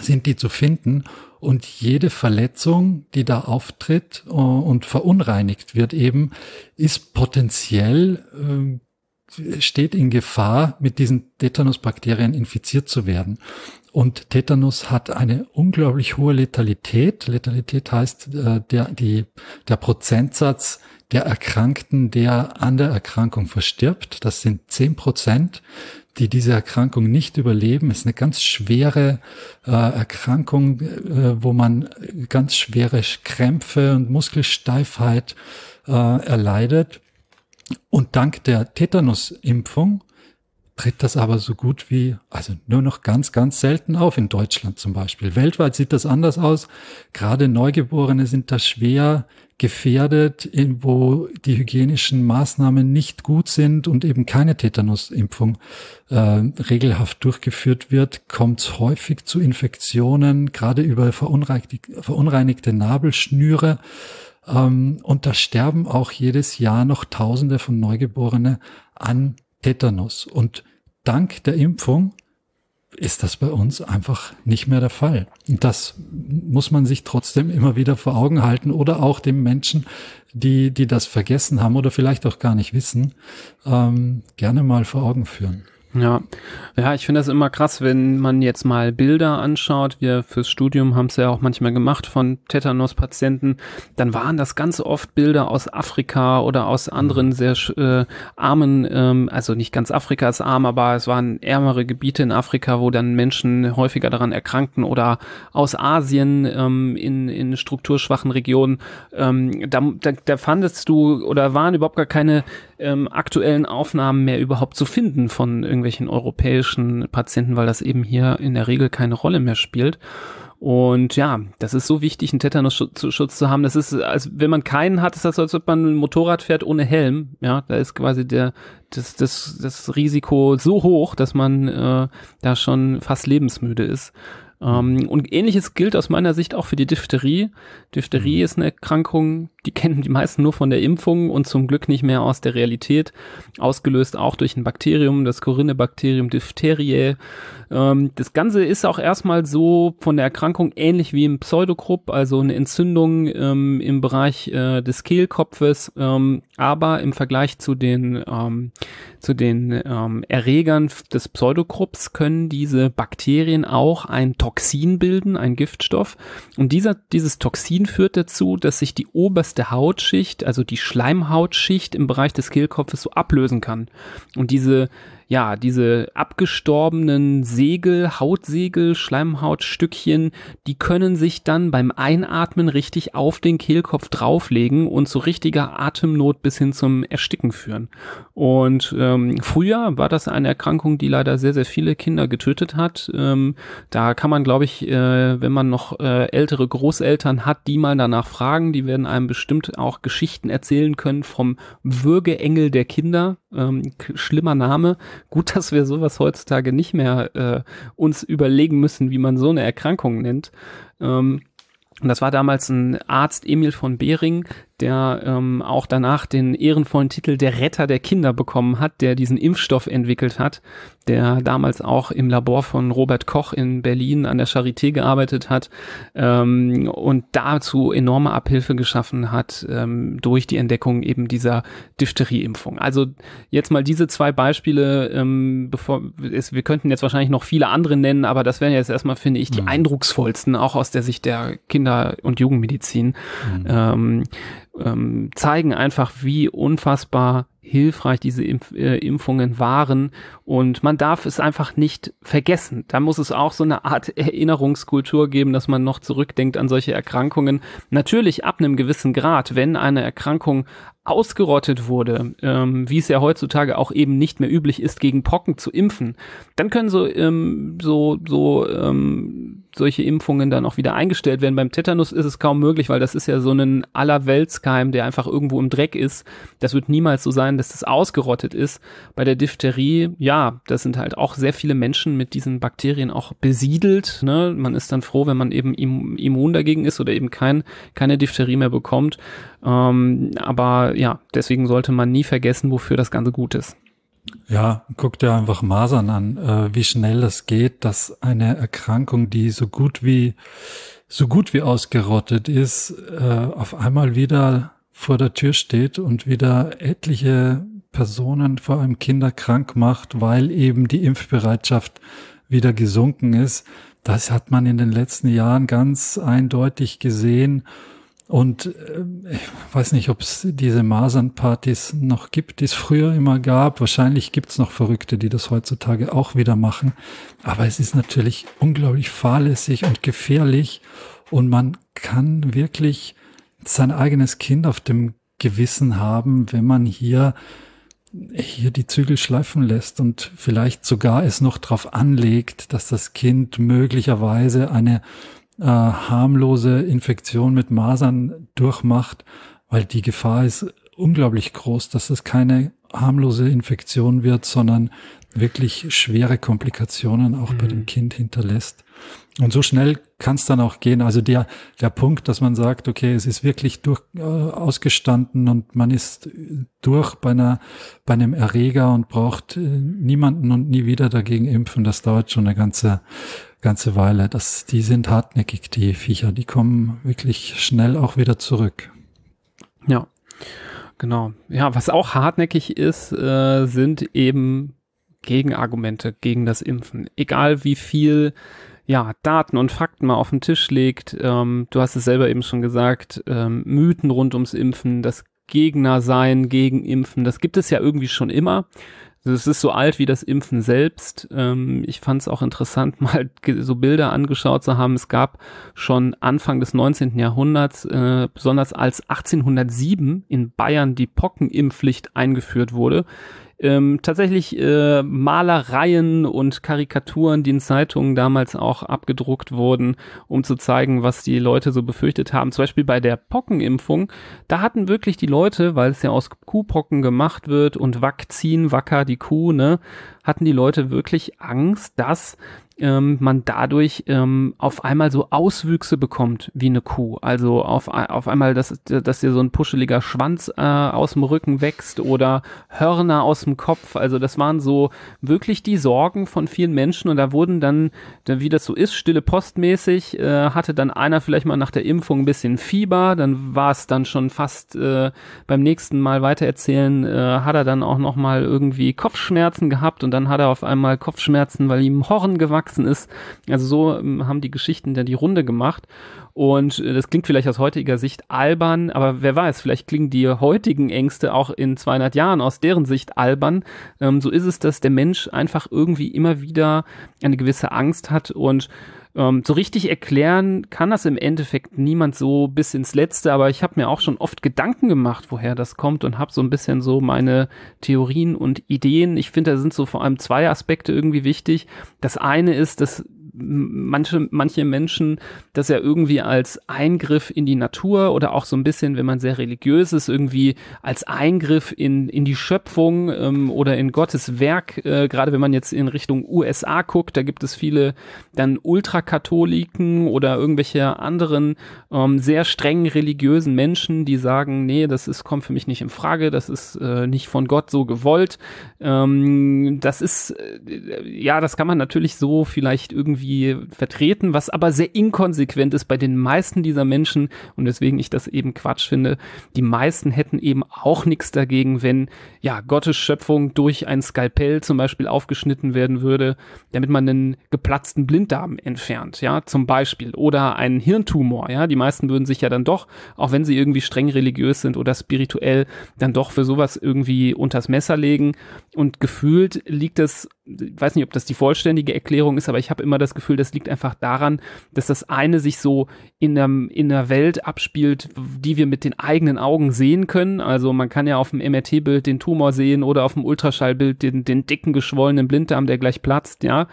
sind die zu finden. Und jede Verletzung, die da auftritt äh, und verunreinigt wird eben, ist potenziell, äh, steht in Gefahr, mit diesen Tetanusbakterien infiziert zu werden. Und Tetanus hat eine unglaublich hohe Letalität. Letalität heißt äh, der, die, der Prozentsatz der Erkrankten, der an der Erkrankung verstirbt. Das sind zehn Prozent die diese Erkrankung nicht überleben. Es ist eine ganz schwere äh, Erkrankung, äh, wo man ganz schwere Krämpfe und Muskelsteifheit äh, erleidet. Und dank der Tetanusimpfung tritt das aber so gut wie, also nur noch ganz, ganz selten auf in Deutschland zum Beispiel. Weltweit sieht das anders aus. Gerade Neugeborene sind da schwer gefährdet, wo die hygienischen Maßnahmen nicht gut sind und eben keine Tetanusimpfung äh, regelhaft durchgeführt wird, kommt es häufig zu Infektionen, gerade über verunreinigte, verunreinigte Nabelschnüre. Ähm, und da sterben auch jedes Jahr noch Tausende von Neugeborene an Tetanus. Und dank der Impfung ist das bei uns einfach nicht mehr der Fall. Und das muss man sich trotzdem immer wieder vor Augen halten oder auch dem Menschen, die, die das vergessen haben oder vielleicht auch gar nicht wissen, ähm, gerne mal vor Augen führen. Ja, ja, ich finde das immer krass, wenn man jetzt mal Bilder anschaut. Wir fürs Studium haben es ja auch manchmal gemacht von Tetanus-Patienten. Dann waren das ganz oft Bilder aus Afrika oder aus anderen sehr äh, armen, ähm, also nicht ganz Afrika ist arm, aber es waren ärmere Gebiete in Afrika, wo dann Menschen häufiger daran erkrankten oder aus Asien ähm, in, in strukturschwachen Regionen. Ähm, da, da, da fandest du oder waren überhaupt gar keine ähm, aktuellen Aufnahmen mehr überhaupt zu finden von irgendwelchen europäischen Patienten, weil das eben hier in der Regel keine Rolle mehr spielt. Und ja, das ist so wichtig, einen Tetanusschutz zu haben. Das ist, als wenn man keinen hat, ist das, als ob man ein Motorrad fährt ohne Helm. Ja, da ist quasi der, das, das, das Risiko so hoch, dass man äh, da schon fast lebensmüde ist. Ähm, und ähnliches gilt aus meiner Sicht auch für die Diphtherie. Diphtherie mhm. ist eine Erkrankung, die kennen die meisten nur von der Impfung und zum Glück nicht mehr aus der Realität. Ausgelöst auch durch ein Bakterium, das Corinne-Bakterium Diphtheriae. Ähm, das Ganze ist auch erstmal so von der Erkrankung ähnlich wie im Pseudogrupp, also eine Entzündung ähm, im Bereich äh, des Kehlkopfes, ähm, aber im Vergleich zu den, ähm, zu den ähm, Erregern des Pseudogrupps können diese Bakterien auch ein Toxin bilden, ein Giftstoff. Und dieser, dieses Toxin führt dazu, dass sich die oberste Hautschicht, also die Schleimhautschicht im Bereich des Kehlkopfes so ablösen kann. Und diese ja, diese abgestorbenen Segel, Hautsegel, Schleimhautstückchen, die können sich dann beim Einatmen richtig auf den Kehlkopf drauflegen und zu richtiger Atemnot bis hin zum Ersticken führen. Und ähm, früher war das eine Erkrankung, die leider sehr, sehr viele Kinder getötet hat. Ähm, da kann man, glaube ich, äh, wenn man noch äh, ältere Großeltern hat, die mal danach fragen, die werden einem bestimmt auch Geschichten erzählen können vom Würgeengel der Kinder. Ähm, schlimmer Name. Gut, dass wir sowas heutzutage nicht mehr äh, uns überlegen müssen, wie man so eine Erkrankung nennt. Ähm, und das war damals ein Arzt, Emil von Behring, der ähm, auch danach den ehrenvollen Titel der Retter der Kinder bekommen hat, der diesen Impfstoff entwickelt hat, der damals auch im Labor von Robert Koch in Berlin an der Charité gearbeitet hat ähm, und dazu enorme Abhilfe geschaffen hat ähm, durch die Entdeckung eben dieser Diphtherieimpfung. Also jetzt mal diese zwei Beispiele, ähm, bevor es, wir könnten jetzt wahrscheinlich noch viele andere nennen, aber das wären jetzt erstmal, finde ich, die mhm. eindrucksvollsten, auch aus der Sicht der Kinder- und Jugendmedizin. Mhm. Ähm, ähm, zeigen einfach, wie unfassbar hilfreich diese Impf äh, Impfungen waren und man darf es einfach nicht vergessen. Da muss es auch so eine Art Erinnerungskultur geben, dass man noch zurückdenkt an solche Erkrankungen. Natürlich ab einem gewissen Grad, wenn eine Erkrankung ausgerottet wurde, ähm, wie es ja heutzutage auch eben nicht mehr üblich ist, gegen Pocken zu impfen, dann können so ähm, so so ähm, solche Impfungen dann auch wieder eingestellt werden. Beim Tetanus ist es kaum möglich, weil das ist ja so ein Allerweltskeim, der einfach irgendwo im Dreck ist. Das wird niemals so sein, dass das ausgerottet ist. Bei der Diphtherie, ja, das sind halt auch sehr viele Menschen mit diesen Bakterien auch besiedelt. Ne? Man ist dann froh, wenn man eben immun dagegen ist oder eben kein, keine Diphtherie mehr bekommt. Ähm, aber ja, deswegen sollte man nie vergessen, wofür das Ganze gut ist. Ja, guck dir einfach Masern an, äh, wie schnell das geht, dass eine Erkrankung, die so gut wie so gut wie ausgerottet ist, äh, auf einmal wieder vor der Tür steht und wieder etliche Personen, vor allem Kinder, krank macht, weil eben die Impfbereitschaft wieder gesunken ist. Das hat man in den letzten Jahren ganz eindeutig gesehen. Und äh, ich weiß nicht, ob es diese Masernpartys noch gibt, die es früher immer gab. Wahrscheinlich gibt es noch Verrückte, die das heutzutage auch wieder machen. Aber es ist natürlich unglaublich fahrlässig und gefährlich. Und man kann wirklich sein eigenes Kind auf dem Gewissen haben, wenn man hier hier die Zügel schleifen lässt und vielleicht sogar es noch darauf anlegt, dass das Kind möglicherweise eine äh, harmlose Infektion mit Masern durchmacht, weil die Gefahr ist unglaublich groß, dass es keine harmlose Infektion wird, sondern wirklich schwere Komplikationen auch mhm. bei dem mhm. Kind hinterlässt. Und so schnell kann es dann auch gehen. Also der, der Punkt, dass man sagt, okay, es ist wirklich durch, äh, ausgestanden und man ist durch bei einer, bei einem Erreger und braucht äh, niemanden und nie wieder dagegen impfen, das dauert schon eine ganze, ganze Weile. Das, die sind hartnäckig, die Viecher. Die kommen wirklich schnell auch wieder zurück. Ja, genau. Ja, was auch hartnäckig ist, äh, sind eben Gegenargumente gegen das Impfen. Egal wie viel ja, Daten und Fakten mal auf den Tisch legt. Ähm, du hast es selber eben schon gesagt, ähm, Mythen rund ums Impfen, das Gegner sein gegen Impfen, das gibt es ja irgendwie schon immer. Es ist so alt wie das Impfen selbst. Ähm, ich fand es auch interessant, mal so Bilder angeschaut zu haben. Es gab schon Anfang des 19. Jahrhunderts, äh, besonders als 1807 in Bayern die Pockenimpfpflicht eingeführt wurde, ähm, tatsächlich äh, Malereien und Karikaturen, die in Zeitungen damals auch abgedruckt wurden, um zu zeigen, was die Leute so befürchtet haben. Zum Beispiel bei der Pockenimpfung, da hatten wirklich die Leute, weil es ja aus Kuhpocken gemacht wird und Vakzin, Wacker, die Kuh, ne, hatten die Leute wirklich Angst, dass ähm, man dadurch ähm, auf einmal so Auswüchse bekommt wie eine Kuh. Also auf, auf einmal, dass, dass dir so ein puscheliger Schwanz äh, aus dem Rücken wächst oder Hörner aus dem Kopf. Also das waren so wirklich die Sorgen von vielen Menschen und da wurden dann, wie das so ist, stille postmäßig, äh, hatte dann einer vielleicht mal nach der Impfung ein bisschen Fieber, dann war es dann schon fast äh, beim nächsten Mal weitererzählen, äh, hat er dann auch noch mal irgendwie Kopfschmerzen gehabt und dann hat er auf einmal Kopfschmerzen, weil ihm Horn gewachsen gewachsen ist. Also so ähm, haben die Geschichten dann die Runde gemacht. Und äh, das klingt vielleicht aus heutiger Sicht albern, aber wer weiß, vielleicht klingen die heutigen Ängste auch in 200 Jahren aus deren Sicht albern. Ähm, so ist es, dass der Mensch einfach irgendwie immer wieder eine gewisse Angst hat und ähm, so richtig erklären kann das im Endeffekt niemand so bis ins Letzte, aber ich habe mir auch schon oft Gedanken gemacht, woher das kommt und habe so ein bisschen so meine Theorien und Ideen. Ich finde, da sind so vor allem zwei Aspekte irgendwie wichtig. Das eine ist, dass manche, manche Menschen das ja irgendwie als Eingriff in die Natur oder auch so ein bisschen, wenn man sehr religiös ist, irgendwie als Eingriff in, in die Schöpfung ähm, oder in Gottes Werk, äh, gerade wenn man jetzt in Richtung USA guckt, da gibt es viele dann Ultrakatholiken oder irgendwelche anderen ähm, sehr strengen religiösen Menschen, die sagen, nee, das ist, kommt für mich nicht in Frage, das ist äh, nicht von Gott so gewollt. Ähm, das ist, äh, ja, das kann man natürlich so vielleicht irgendwie vertreten, was aber sehr inkonsequent ist bei den meisten dieser Menschen und deswegen ich das eben Quatsch finde. Die meisten hätten eben auch nichts dagegen, wenn ja Gottes Schöpfung durch ein Skalpell zum Beispiel aufgeschnitten werden würde, damit man einen geplatzten Blinddarm entfernt, ja, zum Beispiel oder einen Hirntumor, ja. Die meisten würden sich ja dann doch, auch wenn sie irgendwie streng religiös sind oder spirituell, dann doch für sowas irgendwie unters Messer legen und gefühlt liegt es ich weiß nicht, ob das die vollständige Erklärung ist, aber ich habe immer das Gefühl, das liegt einfach daran, dass das eine sich so in der, in der Welt abspielt, die wir mit den eigenen Augen sehen können. Also man kann ja auf dem MRT-Bild den Tumor sehen oder auf dem Ultraschallbild den, den dicken, geschwollenen Blinddarm, der gleich platzt, ja.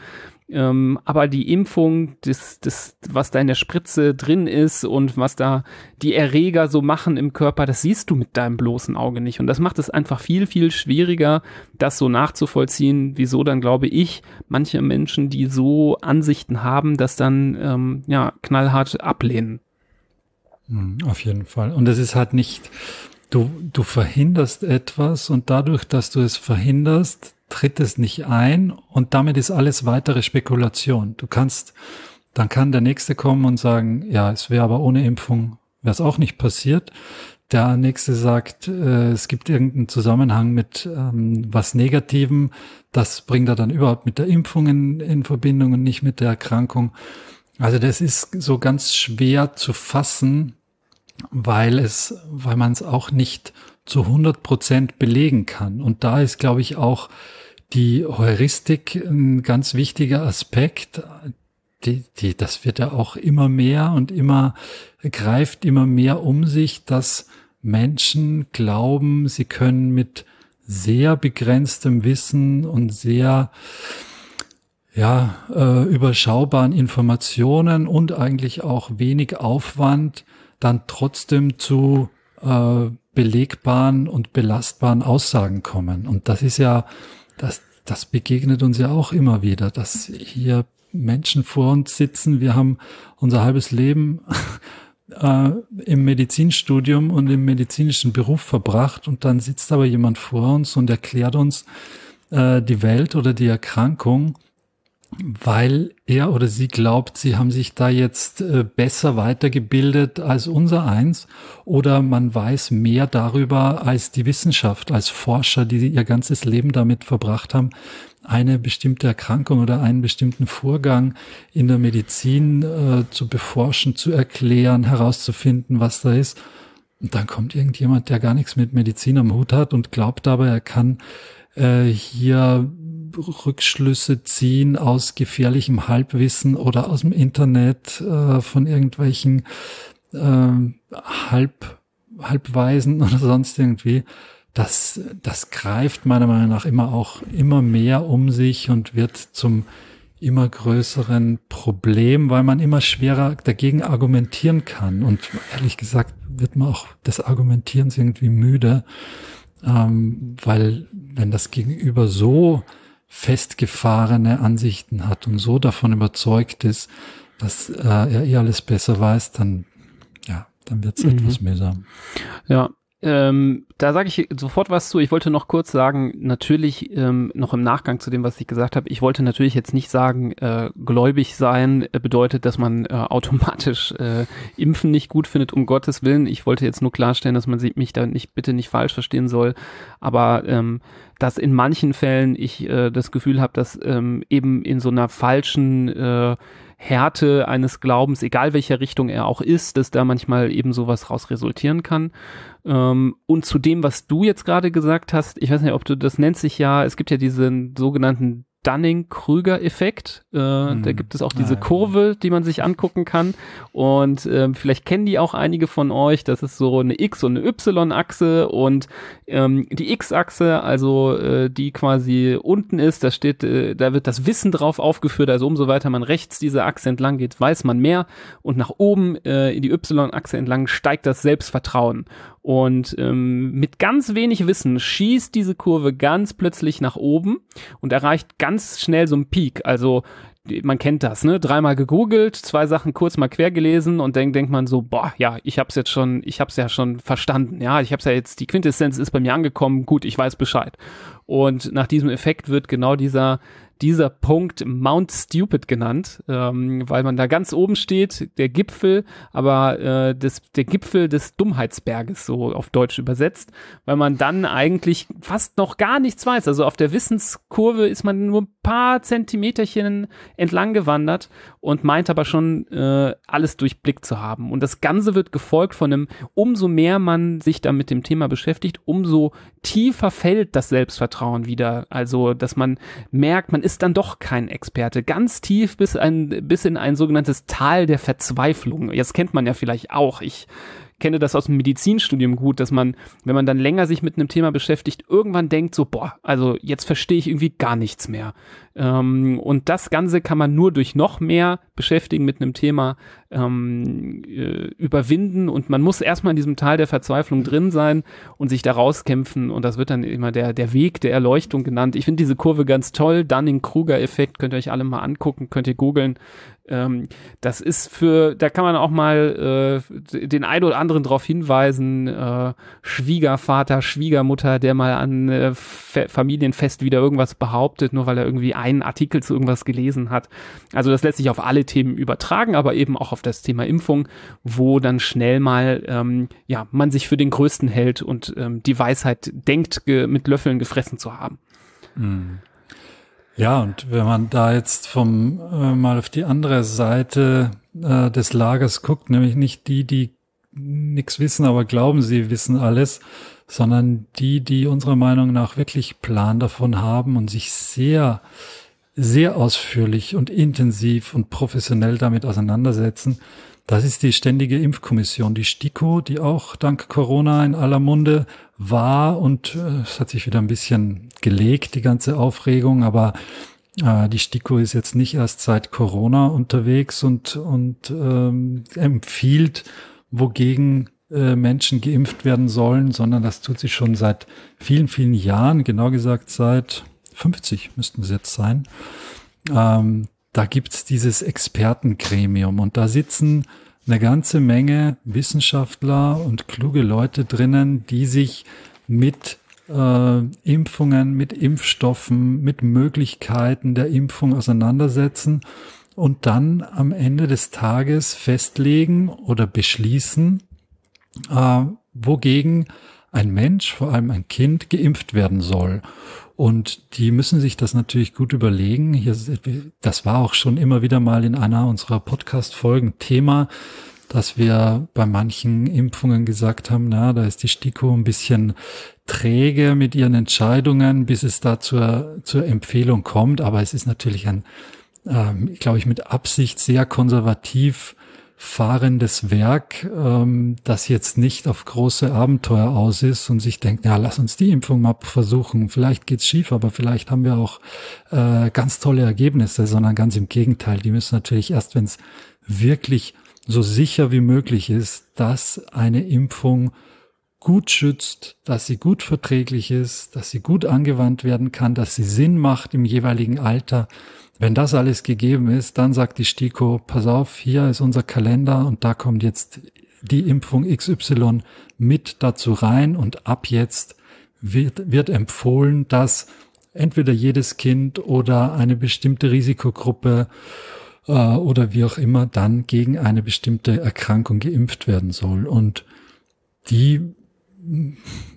Ähm, aber die Impfung, das, das, was da in der Spritze drin ist und was da die Erreger so machen im Körper, das siehst du mit deinem bloßen Auge nicht. Und das macht es einfach viel, viel schwieriger, das so nachzuvollziehen, wieso dann, glaube ich, manche Menschen, die so Ansichten haben, das dann ähm, ja knallhart ablehnen. Hm, auf jeden Fall. Und es ist halt nicht, du, du verhinderst etwas und dadurch, dass du es verhinderst, tritt es nicht ein und damit ist alles weitere Spekulation. Du kannst, dann kann der Nächste kommen und sagen, ja, es wäre aber ohne Impfung, wäre es auch nicht passiert. Der Nächste sagt, äh, es gibt irgendeinen Zusammenhang mit ähm, was Negativem. Das bringt er dann überhaupt mit der Impfung in, in Verbindung und nicht mit der Erkrankung. Also das ist so ganz schwer zu fassen, weil es, weil man es auch nicht zu 100 Prozent belegen kann. Und da ist, glaube ich, auch die Heuristik ein ganz wichtiger Aspekt. Die, die, das wird ja auch immer mehr und immer greift immer mehr um sich, dass Menschen glauben, sie können mit sehr begrenztem Wissen und sehr ja, äh, überschaubaren Informationen und eigentlich auch wenig Aufwand dann trotzdem zu äh, belegbaren und belastbaren Aussagen kommen. Und das ist ja das, das begegnet uns ja auch immer wieder, dass hier Menschen vor uns sitzen. Wir haben unser halbes Leben äh, im Medizinstudium und im medizinischen Beruf verbracht und dann sitzt aber jemand vor uns und erklärt uns äh, die Welt oder die Erkrankung weil er oder sie glaubt, sie haben sich da jetzt äh, besser weitergebildet als unser eins oder man weiß mehr darüber als die Wissenschaft, als Forscher, die ihr ganzes Leben damit verbracht haben, eine bestimmte Erkrankung oder einen bestimmten Vorgang in der Medizin äh, zu beforschen, zu erklären, herauszufinden, was da ist. Und dann kommt irgendjemand, der gar nichts mit Medizin am Hut hat und glaubt aber, er kann äh, hier Rückschlüsse ziehen aus gefährlichem Halbwissen oder aus dem Internet äh, von irgendwelchen äh, Halb, Halbweisen oder sonst irgendwie. Das, das greift meiner Meinung nach immer auch immer mehr um sich und wird zum immer größeren Problem, weil man immer schwerer dagegen argumentieren kann. Und ehrlich gesagt wird man auch des Argumentierens irgendwie müde, ähm, weil wenn das Gegenüber so festgefahrene Ansichten hat und so davon überzeugt ist, dass äh, er eh alles besser weiß, dann ja, dann wird es mhm. etwas mühsam. Ja, ähm, da sage ich sofort was zu. Ich wollte noch kurz sagen, natürlich ähm, noch im Nachgang zu dem, was ich gesagt habe, ich wollte natürlich jetzt nicht sagen, äh, gläubig sein äh, bedeutet, dass man äh, automatisch äh, Impfen nicht gut findet, um Gottes Willen. Ich wollte jetzt nur klarstellen, dass man mich da nicht bitte nicht falsch verstehen soll. Aber ähm, dass in manchen Fällen ich äh, das Gefühl habe, dass ähm, eben in so einer falschen äh, Härte eines Glaubens, egal welcher Richtung er auch ist, dass da manchmal eben sowas raus resultieren kann. Ähm, und zu dem, was du jetzt gerade gesagt hast, ich weiß nicht, ob du das nennt sich ja, es gibt ja diesen sogenannten Dunning-Krüger-Effekt. Äh, hm. Da gibt es auch diese ah, Kurve, die man sich angucken kann. Und äh, vielleicht kennen die auch einige von euch. Das ist so eine X- und eine Y-Achse. Und ähm, die X-Achse, also äh, die quasi unten ist, da steht, äh, da wird das Wissen drauf aufgeführt. Also umso weiter man rechts diese Achse entlang geht, weiß man mehr. Und nach oben äh, in die Y-Achse entlang steigt das Selbstvertrauen. Und ähm, mit ganz wenig Wissen schießt diese Kurve ganz plötzlich nach oben und erreicht ganz schnell so einen Peak. Also man kennt das, ne? Dreimal gegoogelt, zwei Sachen kurz mal quer gelesen und dann denkt man so, boah, ja, ich hab's jetzt schon, ich hab's ja schon verstanden. Ja, ich hab's ja jetzt, die Quintessenz ist bei mir angekommen, gut, ich weiß Bescheid. Und nach diesem Effekt wird genau dieser dieser Punkt Mount Stupid genannt, ähm, weil man da ganz oben steht, der Gipfel, aber äh, das, der Gipfel des Dummheitsberges, so auf Deutsch übersetzt, weil man dann eigentlich fast noch gar nichts weiß. Also auf der Wissenskurve ist man nur ein paar Zentimeterchen entlang gewandert und meint aber schon äh, alles durchblickt zu haben. Und das Ganze wird gefolgt von einem, umso mehr man sich da mit dem Thema beschäftigt, umso tiefer fällt das Selbstvertrauen wieder. Also, dass man merkt, man ist dann doch kein Experte. Ganz tief bis, ein, bis in ein sogenanntes Tal der Verzweiflung. Jetzt kennt man ja vielleicht auch. Ich kenne das aus dem Medizinstudium gut, dass man, wenn man dann länger sich mit einem Thema beschäftigt, irgendwann denkt so, boah, also jetzt verstehe ich irgendwie gar nichts mehr. Ähm, und das Ganze kann man nur durch noch mehr beschäftigen mit einem Thema ähm, äh, überwinden und man muss erstmal in diesem Tal der Verzweiflung drin sein und sich da rauskämpfen und das wird dann immer der, der Weg der Erleuchtung genannt. Ich finde diese Kurve ganz toll, Dunning-Kruger-Effekt, könnt ihr euch alle mal angucken, könnt ihr googeln. Ähm, das ist für, da kann man auch mal äh, den ein oder anderen darauf hinweisen, äh, Schwiegervater, Schwiegermutter, der mal an äh, Familienfest wieder irgendwas behauptet, nur weil er irgendwie einen Artikel zu irgendwas gelesen hat. Also das lässt sich auf alle Themen übertragen, aber eben auch auf das Thema Impfung, wo dann schnell mal ähm, ja man sich für den Größten hält und ähm, die Weisheit denkt, mit Löffeln gefressen zu haben. Mhm. Ja, und wenn man da jetzt vom äh, mal auf die andere Seite äh, des Lagers guckt, nämlich nicht die, die nichts wissen, aber glauben, sie wissen alles, sondern die, die unserer Meinung nach wirklich Plan davon haben und sich sehr, sehr ausführlich und intensiv und professionell damit auseinandersetzen. Das ist die ständige Impfkommission, die STIKO, die auch dank Corona in aller Munde war und äh, es hat sich wieder ein bisschen gelegt, die ganze Aufregung, aber äh, die STIKO ist jetzt nicht erst seit Corona unterwegs und, und ähm, empfiehlt, wogegen äh, Menschen geimpft werden sollen, sondern das tut sich schon seit vielen, vielen Jahren, genau gesagt seit 50 müssten es jetzt sein. Ähm, da gibt's dieses Expertengremium und da sitzen eine ganze Menge Wissenschaftler und kluge Leute drinnen, die sich mit äh, Impfungen, mit Impfstoffen, mit Möglichkeiten der Impfung auseinandersetzen und dann am Ende des Tages festlegen oder beschließen, äh, wogegen ein Mensch, vor allem ein Kind, geimpft werden soll. Und die müssen sich das natürlich gut überlegen. Hier, das war auch schon immer wieder mal in einer unserer Podcast-Folgen Thema, dass wir bei manchen Impfungen gesagt haben, na, da ist die STIKO ein bisschen träge mit ihren Entscheidungen, bis es da zur, zur Empfehlung kommt. Aber es ist natürlich ein, ähm, glaube ich, mit Absicht sehr konservativ fahrendes Werk, ähm, das jetzt nicht auf große Abenteuer aus ist und sich denkt, ja, lass uns die Impfung mal versuchen. Vielleicht geht's schief, aber vielleicht haben wir auch äh, ganz tolle Ergebnisse, sondern ganz im Gegenteil. Die müssen natürlich erst, wenn es wirklich so sicher wie möglich ist, dass eine Impfung gut schützt, dass sie gut verträglich ist, dass sie gut angewandt werden kann, dass sie Sinn macht im jeweiligen Alter, wenn das alles gegeben ist, dann sagt die STIKO, pass auf, hier ist unser Kalender und da kommt jetzt die Impfung XY mit dazu rein und ab jetzt wird, wird empfohlen, dass entweder jedes Kind oder eine bestimmte Risikogruppe äh, oder wie auch immer dann gegen eine bestimmte Erkrankung geimpft werden soll. Und die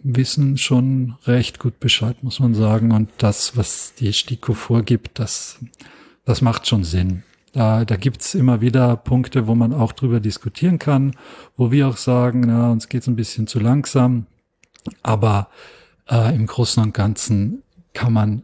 wissen schon recht gut Bescheid, muss man sagen. Und das, was die STIKO vorgibt, das das macht schon Sinn. Da, da gibt's immer wieder Punkte, wo man auch drüber diskutieren kann, wo wir auch sagen, na, uns geht's ein bisschen zu langsam. Aber äh, im Großen und Ganzen kann man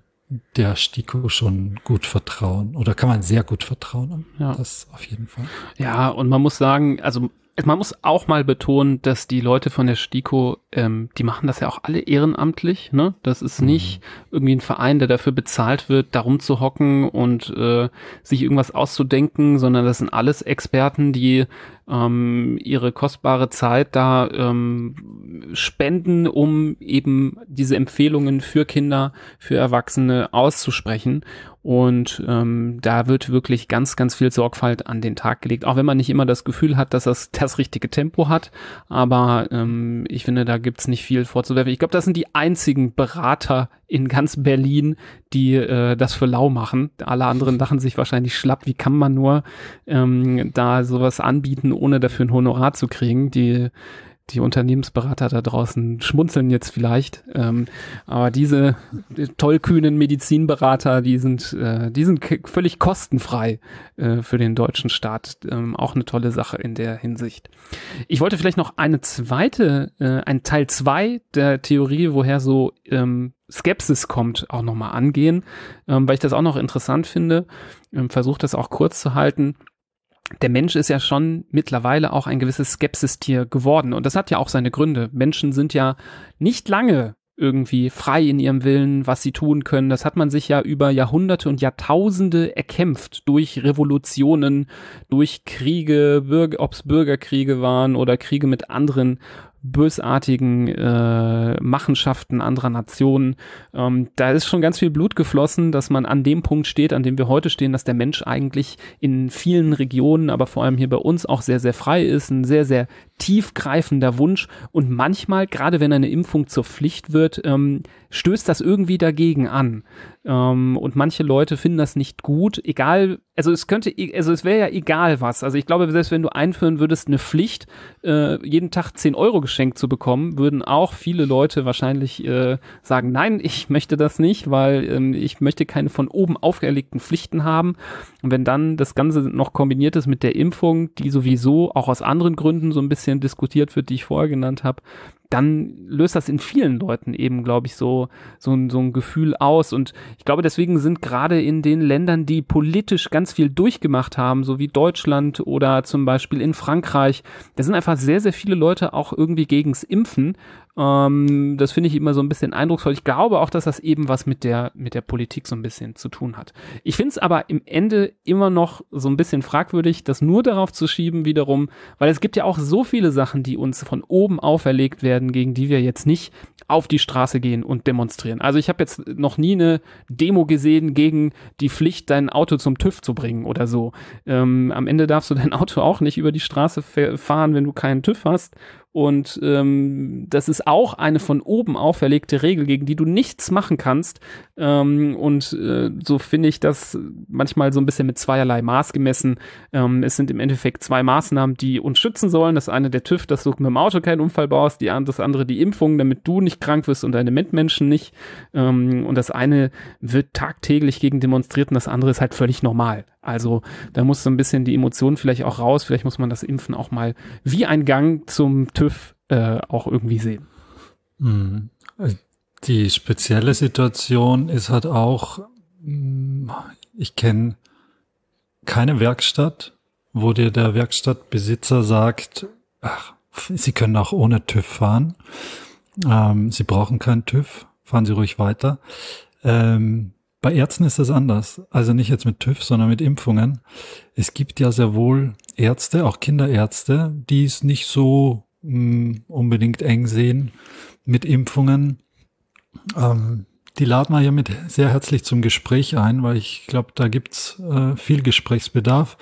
der STIKO schon gut vertrauen oder kann man sehr gut vertrauen. Ja. Das auf jeden Fall. Ja, und man muss sagen, also man muss auch mal betonen, dass die Leute von der STIKO, ähm, die machen das ja auch alle ehrenamtlich. Ne? Das ist nicht mhm. irgendwie ein Verein, der dafür bezahlt wird, darum zu hocken und äh, sich irgendwas auszudenken, sondern das sind alles Experten, die ähm, ihre kostbare Zeit da ähm, spenden, um eben diese Empfehlungen für Kinder, für Erwachsene auszusprechen. Und ähm, da wird wirklich ganz, ganz viel Sorgfalt an den Tag gelegt, auch wenn man nicht immer das Gefühl hat, dass das das richtige Tempo hat. Aber ähm, ich finde, da gibt's nicht viel vorzuwerfen. Ich glaube, das sind die einzigen Berater in ganz Berlin, die äh, das für lau machen. Alle anderen lachen sich wahrscheinlich schlapp. Wie kann man nur ähm, da sowas anbieten, ohne dafür ein Honorar zu kriegen? Die die Unternehmensberater da draußen schmunzeln jetzt vielleicht, ähm, aber diese tollkühnen Medizinberater, die sind, äh, die sind völlig kostenfrei äh, für den deutschen Staat. Ähm, auch eine tolle Sache in der Hinsicht. Ich wollte vielleicht noch eine zweite, äh, ein Teil zwei der Theorie, woher so ähm, Skepsis kommt, auch nochmal angehen, ähm, weil ich das auch noch interessant finde. Ähm, Versuche das auch kurz zu halten der Mensch ist ja schon mittlerweile auch ein gewisses Skepsistier geworden. Und das hat ja auch seine Gründe. Menschen sind ja nicht lange irgendwie frei in ihrem Willen, was sie tun können. Das hat man sich ja über Jahrhunderte und Jahrtausende erkämpft durch Revolutionen, durch Kriege, ob es Bürgerkriege waren oder Kriege mit anderen bösartigen äh, Machenschaften anderer Nationen. Ähm, da ist schon ganz viel Blut geflossen, dass man an dem Punkt steht, an dem wir heute stehen, dass der Mensch eigentlich in vielen Regionen, aber vor allem hier bei uns auch sehr, sehr frei ist, ein sehr, sehr tiefgreifender Wunsch und manchmal, gerade wenn eine Impfung zur Pflicht wird, ähm, stößt das irgendwie dagegen an. Ähm, und manche Leute finden das nicht gut, egal, also es könnte, also es wäre ja egal was. Also ich glaube, selbst wenn du einführen würdest, eine Pflicht, äh, jeden Tag 10 Euro geschenkt zu bekommen, würden auch viele Leute wahrscheinlich äh, sagen, nein, ich möchte das nicht, weil ähm, ich möchte keine von oben auferlegten Pflichten haben. Und wenn dann das Ganze noch kombiniert ist mit der Impfung, die sowieso auch aus anderen Gründen so ein bisschen diskutiert wird, die ich vorher genannt habe, dann löst das in vielen Leuten eben, glaube ich, so, so, so ein Gefühl aus. Und ich glaube, deswegen sind gerade in den Ländern, die politisch ganz viel durchgemacht haben, so wie Deutschland oder zum Beispiel in Frankreich, da sind einfach sehr, sehr viele Leute auch irgendwie gegens Impfen, ähm, das finde ich immer so ein bisschen eindrucksvoll. Ich glaube auch, dass das eben was mit der, mit der Politik so ein bisschen zu tun hat. Ich finde es aber im Ende immer noch so ein bisschen fragwürdig, das nur darauf zu schieben wiederum, weil es gibt ja auch so viele Sachen, die uns von oben auferlegt werden, gegen die wir jetzt nicht auf die Straße gehen und demonstrieren. Also ich habe jetzt noch nie eine Demo gesehen gegen die Pflicht, dein Auto zum TÜV zu bringen oder so. Ähm, am Ende darfst du dein Auto auch nicht über die Straße fahren, wenn du keinen TÜV hast. Und ähm, das ist auch eine von oben auferlegte Regel, gegen die du nichts machen kannst. Ähm, und äh, so finde ich das manchmal so ein bisschen mit zweierlei Maß gemessen. Ähm, es sind im Endeffekt zwei Maßnahmen, die uns schützen sollen. Das eine der TÜV, dass du mit dem Auto keinen Unfall baust, die, das andere die Impfung, damit du nicht krank wirst und deine Mitmenschen nicht. Ähm, und das eine wird tagtäglich gegen demonstriert und das andere ist halt völlig normal. Also da muss so ein bisschen die Emotion vielleicht auch raus. Vielleicht muss man das Impfen auch mal wie ein Gang zum TÜV äh, auch irgendwie sehen. Mhm. Die spezielle Situation ist halt auch, mm, ich kenne keine Werkstatt, wo dir der Werkstattbesitzer sagt, ach, Sie können auch ohne TÜV fahren. Ähm, Sie brauchen keinen TÜV, fahren Sie ruhig weiter. Ähm, bei Ärzten ist das anders. Also nicht jetzt mit TÜV, sondern mit Impfungen. Es gibt ja sehr wohl Ärzte, auch Kinderärzte, die es nicht so mh, hm, unbedingt eng sehen mit Impfungen. Ähm, die laden wir hiermit sehr herzlich zum Gespräch ein, weil ich glaube, da gibt's äh, viel Gesprächsbedarf.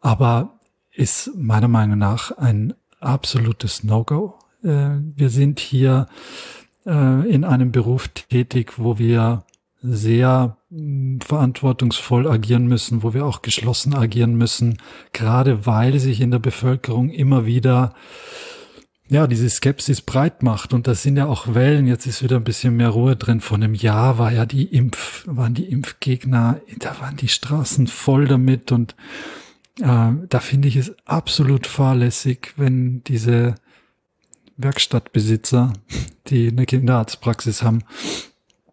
Aber ist meiner Meinung nach ein absolutes No-Go. Äh, wir sind hier äh, in einem Beruf tätig, wo wir sehr hm, verantwortungsvoll agieren müssen, wo wir auch geschlossen agieren müssen, gerade weil sich in der Bevölkerung immer wieder ja, diese Skepsis breit macht. Und das sind ja auch Wellen. Jetzt ist wieder ein bisschen mehr Ruhe drin. Vor einem Jahr war ja die Impf, waren die Impfgegner, da waren die Straßen voll damit. Und äh, da finde ich es absolut fahrlässig, wenn diese Werkstattbesitzer, die eine Kinderarztpraxis haben,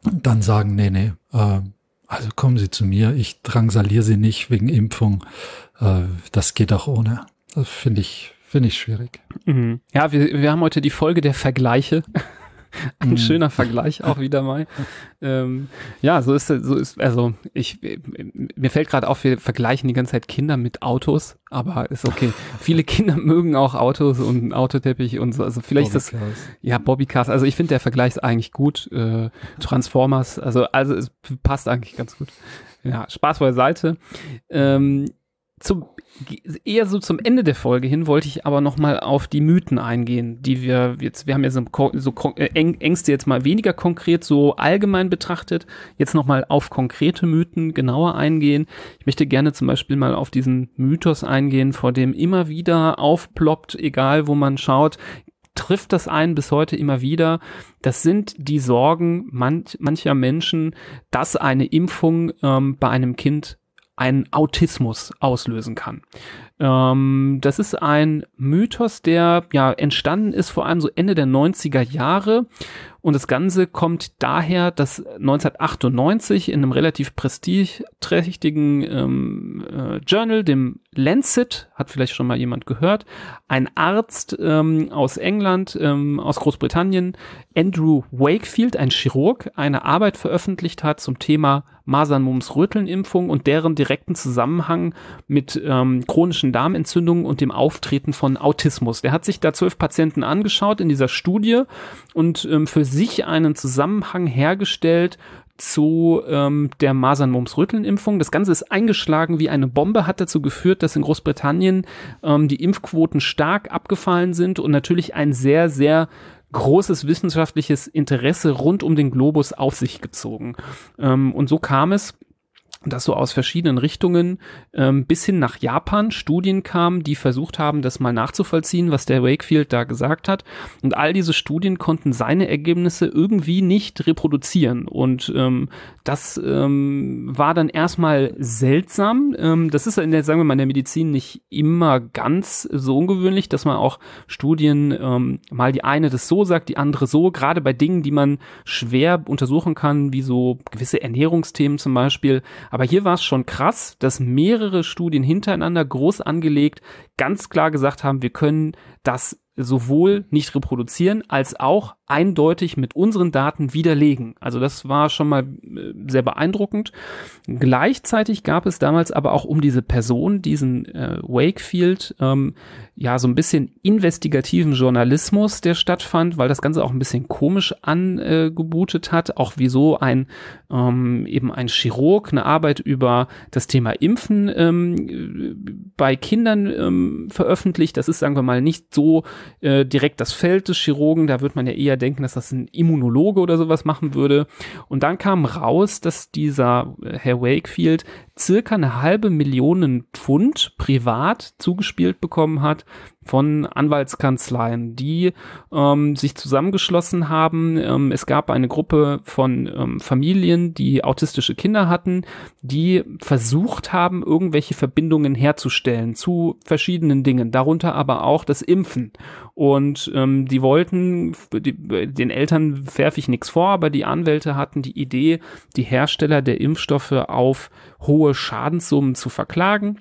dann sagen, nee, nee, äh, also kommen Sie zu mir, ich drangsaliere Sie nicht wegen Impfung, äh, das geht auch ohne. Das finde ich, finde ich schwierig. Mhm. Ja, wir, wir haben heute die Folge der Vergleiche. Ein mhm. schöner Vergleich auch wieder mal. Ähm, ja, so ist so ist also ich mir fällt gerade auf, wir vergleichen die ganze Zeit Kinder mit Autos, aber ist okay. Viele Kinder mögen auch Autos und Autoteppich und so. Also vielleicht ist das ja Bobbycars. Also ich finde der Vergleich ist eigentlich gut. Äh, Transformers, also also es passt eigentlich ganz gut. Ja, Spaß beiseite. Ähm, zum eher so zum Ende der Folge hin wollte ich aber noch mal auf die Mythen eingehen, die wir jetzt wir haben ja so, so äh, Ängste jetzt mal weniger konkret so allgemein betrachtet, jetzt noch mal auf konkrete Mythen genauer eingehen. Ich möchte gerne zum Beispiel mal auf diesen Mythos eingehen, vor dem immer wieder aufploppt, egal wo man schaut, trifft das einen bis heute immer wieder. Das sind die Sorgen manch, mancher Menschen, dass eine Impfung ähm, bei einem Kind einen Autismus auslösen kann. Ähm, das ist ein Mythos, der ja entstanden ist vor allem so Ende der 90er Jahre und das Ganze kommt daher, dass 1998 in einem relativ prestigeträchtigen ähm, äh, Journal, dem Lancet, hat vielleicht schon mal jemand gehört, ein Arzt ähm, aus England, ähm, aus Großbritannien, Andrew Wakefield, ein Chirurg, eine Arbeit veröffentlicht hat zum Thema Masern-Mumps-Röteln-Impfung und deren direkten Zusammenhang mit ähm, chronischen Darmentzündungen und dem Auftreten von Autismus. Der hat sich da zwölf Patienten angeschaut in dieser Studie und ähm, für sich einen Zusammenhang hergestellt zu ähm, der Masern-Mumps-Röteln-Impfung. Das Ganze ist eingeschlagen wie eine Bombe, hat dazu geführt, dass in Großbritannien ähm, die Impfquoten stark abgefallen sind und natürlich ein sehr, sehr großes wissenschaftliches Interesse rund um den Globus auf sich gezogen. Ähm, und so kam es, dass so aus verschiedenen Richtungen ähm, bis hin nach Japan Studien kamen, die versucht haben, das mal nachzuvollziehen, was der Wakefield da gesagt hat. Und all diese Studien konnten seine Ergebnisse irgendwie nicht reproduzieren. Und ähm, das ähm, war dann erstmal seltsam. Ähm, das ist in der, sagen wir mal, in der Medizin nicht immer ganz so ungewöhnlich, dass man auch Studien ähm, mal die eine das so sagt, die andere so, gerade bei Dingen, die man schwer untersuchen kann, wie so gewisse Ernährungsthemen zum Beispiel aber hier war es schon krass, dass mehrere Studien hintereinander groß angelegt ganz klar gesagt haben, wir können das sowohl nicht reproduzieren als auch eindeutig mit unseren Daten widerlegen. Also das war schon mal äh, sehr beeindruckend. Gleichzeitig gab es damals aber auch um diese Person, diesen äh, Wakefield, ähm, ja so ein bisschen investigativen Journalismus, der stattfand, weil das Ganze auch ein bisschen komisch angebutet hat, auch wieso ein ähm, eben ein Chirurg eine Arbeit über das Thema Impfen ähm, bei Kindern ähm, veröffentlicht. Das ist, sagen wir mal, nicht so äh, direkt das Feld des Chirurgen. Da wird man ja eher denken, dass das ein Immunologe oder sowas machen würde. Und dann kam raus, dass dieser äh, Herr Wakefield circa eine halbe Million Pfund privat zugespielt bekommen hat von Anwaltskanzleien, die ähm, sich zusammengeschlossen haben. Ähm, es gab eine Gruppe von ähm, Familien, die autistische Kinder hatten, die versucht haben, irgendwelche Verbindungen herzustellen zu verschiedenen Dingen, darunter aber auch das Impfen. Und ähm, die wollten, die, den Eltern werfe ich nichts vor, aber die Anwälte hatten die Idee, die Hersteller der Impfstoffe auf hohe Schadenssummen zu verklagen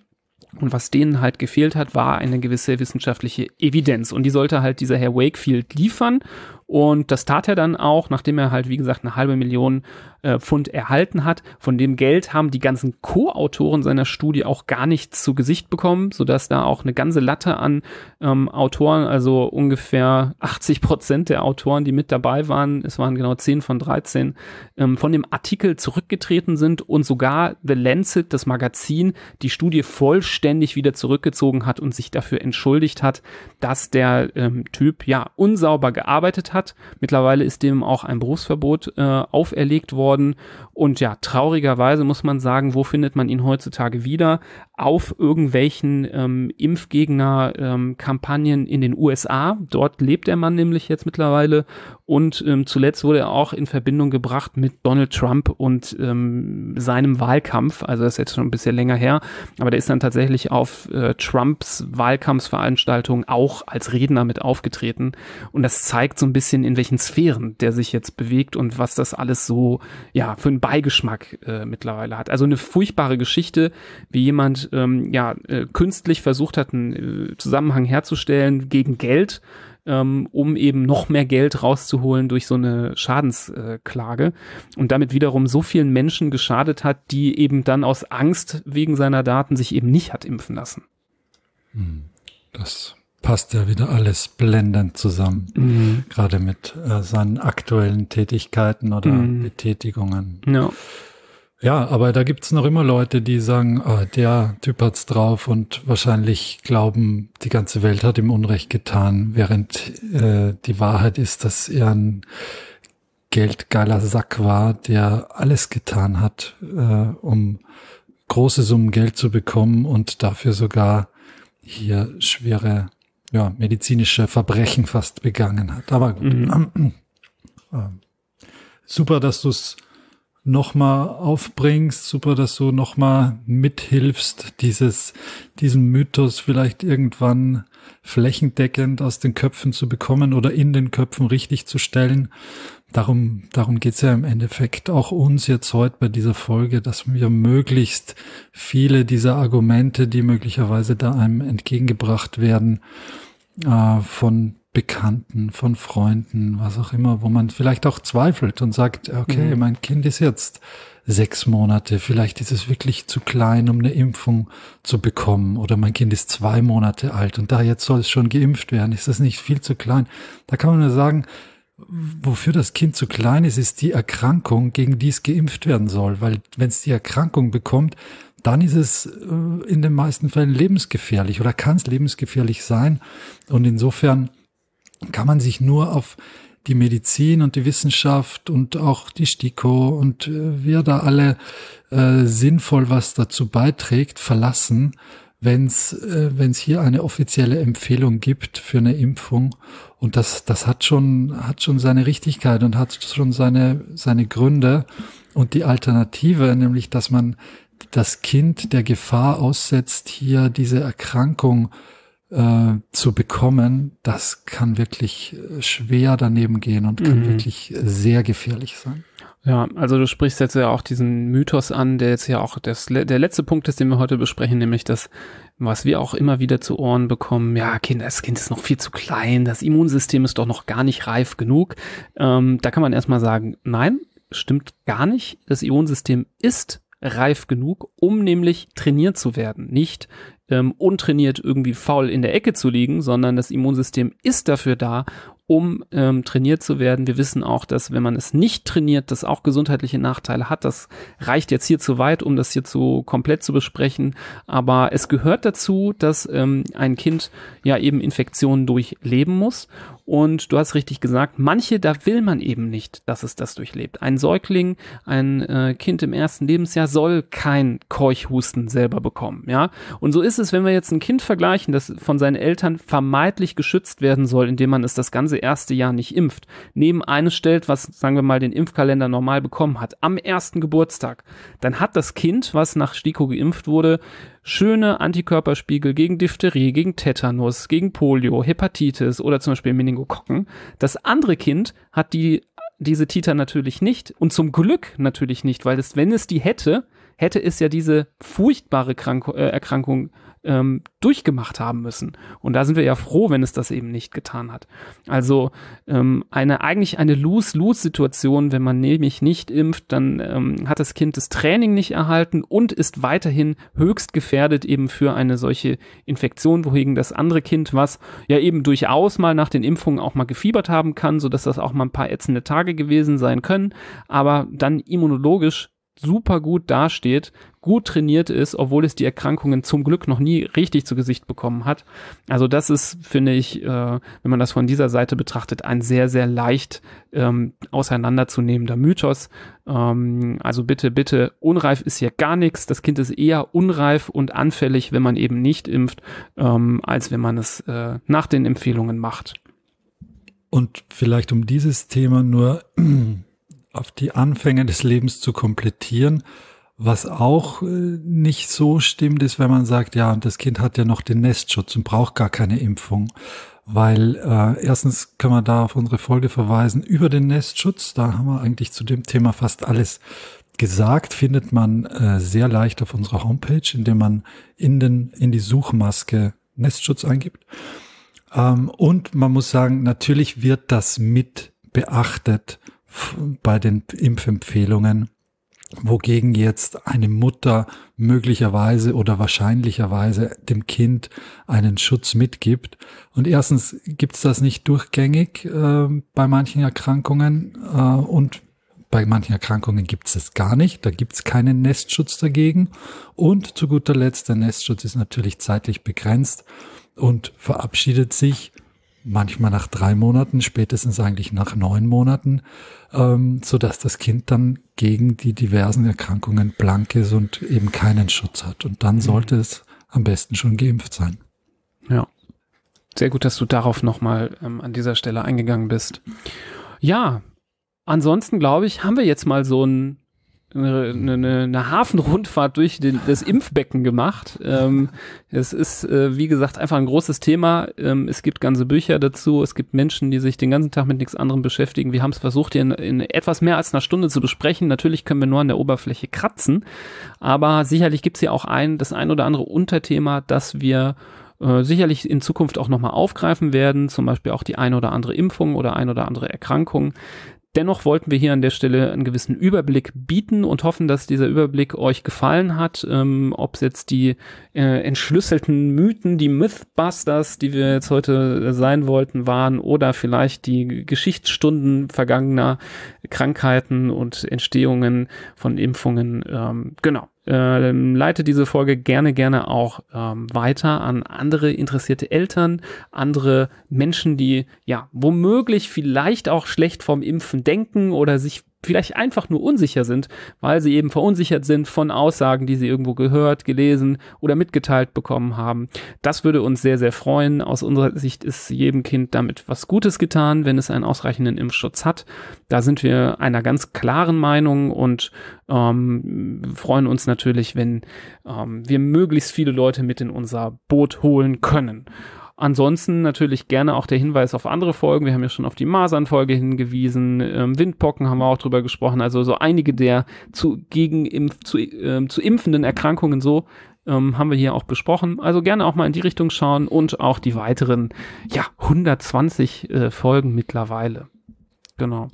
und was denen halt gefehlt hat, war eine gewisse wissenschaftliche Evidenz. Und die sollte halt dieser Herr Wakefield liefern. Und das tat er dann auch, nachdem er halt, wie gesagt, eine halbe Million äh, Pfund erhalten hat. Von dem Geld haben die ganzen Co-Autoren seiner Studie auch gar nichts zu Gesicht bekommen, sodass da auch eine ganze Latte an ähm, Autoren, also ungefähr 80 Prozent der Autoren, die mit dabei waren, es waren genau 10 von 13, ähm, von dem Artikel zurückgetreten sind und sogar The Lancet, das Magazin, die Studie vollständig wieder zurückgezogen hat und sich dafür entschuldigt hat, dass der ähm, Typ ja unsauber gearbeitet hat. Mittlerweile ist dem auch ein Berufsverbot äh, auferlegt worden. Und ja, traurigerweise muss man sagen, wo findet man ihn heutzutage wieder? Auf irgendwelchen ähm, Impfgegner-Kampagnen ähm, in den USA. Dort lebt der Mann nämlich jetzt mittlerweile und ähm, zuletzt wurde er auch in Verbindung gebracht mit Donald Trump und ähm, seinem Wahlkampf. Also das ist jetzt schon ein bisschen länger her, aber der ist dann tatsächlich auf äh, Trumps Wahlkampfsveranstaltung auch als Redner mit aufgetreten. Und das zeigt so ein bisschen, in welchen Sphären der sich jetzt bewegt und was das alles so ja für einen Beigeschmack äh, mittlerweile hat. Also eine furchtbare Geschichte, wie jemand ähm, ja äh, künstlich versucht hat, einen äh, Zusammenhang herzustellen gegen Geld ähm, um eben noch mehr Geld rauszuholen durch so eine Schadensklage und damit wiederum so vielen Menschen geschadet hat, die eben dann aus Angst wegen seiner Daten sich eben nicht hat impfen lassen. Hm. Das passt ja wieder alles blendend zusammen, mhm. gerade mit äh, seinen aktuellen Tätigkeiten oder mhm. Betätigungen. Ja. Ja, aber da gibt's noch immer Leute, die sagen, oh, der Typ hat's drauf und wahrscheinlich glauben, die ganze Welt hat ihm Unrecht getan, während äh, die Wahrheit ist, dass er ein geldgeiler Sack war, der alles getan hat, äh, um große Summen Geld zu bekommen und dafür sogar hier schwere ja, medizinische Verbrechen fast begangen hat. Aber gut. Mhm. Äh, super, dass du's nochmal aufbringst. Super, dass du nochmal mithilfst, dieses, diesen Mythos vielleicht irgendwann flächendeckend aus den Köpfen zu bekommen oder in den Köpfen richtig zu stellen. Darum, darum geht's ja im Endeffekt auch uns jetzt heute bei dieser Folge, dass wir möglichst viele dieser Argumente, die möglicherweise da einem entgegengebracht werden, äh, von Bekannten, von Freunden, was auch immer, wo man vielleicht auch zweifelt und sagt, okay, mhm. mein Kind ist jetzt sechs Monate, vielleicht ist es wirklich zu klein, um eine Impfung zu bekommen, oder mein Kind ist zwei Monate alt und da jetzt soll es schon geimpft werden, ist das nicht viel zu klein? Da kann man nur sagen, wofür das Kind zu klein ist, ist die Erkrankung, gegen die es geimpft werden soll, weil wenn es die Erkrankung bekommt, dann ist es äh, in den meisten Fällen lebensgefährlich oder kann es lebensgefährlich sein. Und insofern kann man sich nur auf die Medizin und die Wissenschaft und auch die STIKO und äh, wer da alle äh, sinnvoll was dazu beiträgt, verlassen, wenn es äh, wenn's hier eine offizielle Empfehlung gibt für eine Impfung. Und das, das hat schon, hat schon seine Richtigkeit und hat schon seine, seine Gründe. Und die Alternative, nämlich, dass man das Kind der Gefahr aussetzt, hier diese Erkrankung äh, zu bekommen, das kann wirklich äh, schwer daneben gehen und kann mhm. wirklich sehr gefährlich sein. Ja, also du sprichst jetzt ja auch diesen Mythos an, der jetzt ja auch das, der letzte Punkt ist, den wir heute besprechen, nämlich das, was wir auch immer wieder zu Ohren bekommen, ja, kind, das Kind ist noch viel zu klein, das Immunsystem ist doch noch gar nicht reif genug. Ähm, da kann man erstmal sagen, nein, stimmt gar nicht. Das Immunsystem ist reif genug, um nämlich trainiert zu werden. Nicht ähm, untrainiert irgendwie faul in der Ecke zu liegen, sondern das Immunsystem ist dafür da, um ähm, trainiert zu werden. Wir wissen auch, dass wenn man es nicht trainiert, das auch gesundheitliche Nachteile hat. Das reicht jetzt hier zu weit, um das hier zu komplett zu besprechen. Aber es gehört dazu, dass ähm, ein Kind ja eben Infektionen durchleben muss. Und du hast richtig gesagt, manche, da will man eben nicht, dass es das durchlebt. Ein Säugling, ein äh, Kind im ersten Lebensjahr soll kein Keuchhusten selber bekommen, ja. Und so ist es, wenn wir jetzt ein Kind vergleichen, das von seinen Eltern vermeintlich geschützt werden soll, indem man es das ganze erste Jahr nicht impft, neben eines stellt, was, sagen wir mal, den Impfkalender normal bekommen hat, am ersten Geburtstag, dann hat das Kind, was nach STIKO geimpft wurde, schöne Antikörperspiegel gegen Diphtherie, gegen Tetanus, gegen Polio, Hepatitis oder zum Beispiel Meningokokken. Das andere Kind hat die, diese Titer natürlich nicht und zum Glück natürlich nicht, weil es, wenn es die hätte, hätte es ja diese furchtbare Krank äh, Erkrankung ähm, durchgemacht haben müssen. Und da sind wir ja froh, wenn es das eben nicht getan hat. Also ähm, eine eigentlich eine Lose-Lose-Situation, wenn man nämlich nicht impft, dann ähm, hat das Kind das Training nicht erhalten und ist weiterhin höchst gefährdet eben für eine solche Infektion, wohingegen das andere Kind, was ja eben durchaus mal nach den Impfungen auch mal gefiebert haben kann, so dass das auch mal ein paar ätzende Tage gewesen sein können, aber dann immunologisch super gut dasteht, gut trainiert ist, obwohl es die Erkrankungen zum Glück noch nie richtig zu Gesicht bekommen hat. Also das ist, finde ich, äh, wenn man das von dieser Seite betrachtet, ein sehr, sehr leicht ähm, auseinanderzunehmender Mythos. Ähm, also bitte, bitte, unreif ist hier gar nichts. Das Kind ist eher unreif und anfällig, wenn man eben nicht impft, ähm, als wenn man es äh, nach den Empfehlungen macht. Und vielleicht um dieses Thema nur auf die Anfänge des Lebens zu komplettieren. Was auch äh, nicht so stimmt, ist, wenn man sagt, ja, das Kind hat ja noch den Nestschutz und braucht gar keine Impfung. Weil äh, erstens können wir da auf unsere Folge verweisen über den Nestschutz. Da haben wir eigentlich zu dem Thema fast alles gesagt. Findet man äh, sehr leicht auf unserer Homepage, indem man in, den, in die Suchmaske Nestschutz eingibt. Ähm, und man muss sagen, natürlich wird das mit beachtet bei den Impfempfehlungen, wogegen jetzt eine Mutter möglicherweise oder wahrscheinlicherweise dem Kind einen Schutz mitgibt. Und erstens gibt es das nicht durchgängig äh, bei manchen Erkrankungen äh, und bei manchen Erkrankungen gibt es es gar nicht. Da gibt es keinen Nestschutz dagegen. Und zu guter Letzt, der Nestschutz ist natürlich zeitlich begrenzt und verabschiedet sich manchmal nach drei Monaten, spätestens eigentlich nach neun Monaten, ähm, so dass das Kind dann gegen die diversen Erkrankungen blank ist und eben keinen Schutz hat. Und dann mhm. sollte es am besten schon geimpft sein. Ja. Sehr gut, dass du darauf nochmal ähm, an dieser Stelle eingegangen bist. Ja, ansonsten glaube ich, haben wir jetzt mal so ein eine, eine, eine Hafenrundfahrt durch den, das Impfbecken gemacht. Ähm, es ist, äh, wie gesagt, einfach ein großes Thema. Ähm, es gibt ganze Bücher dazu. Es gibt Menschen, die sich den ganzen Tag mit nichts anderem beschäftigen. Wir haben es versucht, hier in, in etwas mehr als einer Stunde zu besprechen. Natürlich können wir nur an der Oberfläche kratzen, aber sicherlich gibt es hier auch ein, das ein oder andere Unterthema, das wir äh, sicherlich in Zukunft auch nochmal aufgreifen werden, zum Beispiel auch die eine oder andere Impfung oder ein oder andere Erkrankung. Dennoch wollten wir hier an der Stelle einen gewissen Überblick bieten und hoffen, dass dieser Überblick euch gefallen hat. Ähm, Ob es jetzt die äh, entschlüsselten Mythen, die Mythbusters, die wir jetzt heute sein wollten, waren oder vielleicht die Geschichtsstunden vergangener Krankheiten und Entstehungen von Impfungen. Ähm, genau äh, leite diese Folge gerne, gerne auch ähm, weiter an andere interessierte Eltern, andere Menschen, die ja womöglich vielleicht auch schlecht vom Impfen denken oder sich vielleicht einfach nur unsicher sind, weil sie eben verunsichert sind von Aussagen, die sie irgendwo gehört, gelesen oder mitgeteilt bekommen haben. Das würde uns sehr, sehr freuen. Aus unserer Sicht ist jedem Kind damit was Gutes getan, wenn es einen ausreichenden Impfschutz hat. Da sind wir einer ganz klaren Meinung und ähm, freuen uns natürlich, wenn ähm, wir möglichst viele Leute mit in unser Boot holen können. Ansonsten natürlich gerne auch der Hinweis auf andere Folgen. Wir haben ja schon auf die Masern-Folge hingewiesen. Ähm, Windpocken haben wir auch drüber gesprochen. Also so einige der zu, gegen Impf, zu, ähm, zu impfenden Erkrankungen so ähm, haben wir hier auch besprochen. Also gerne auch mal in die Richtung schauen und auch die weiteren, ja, 120 äh, Folgen mittlerweile. Genau.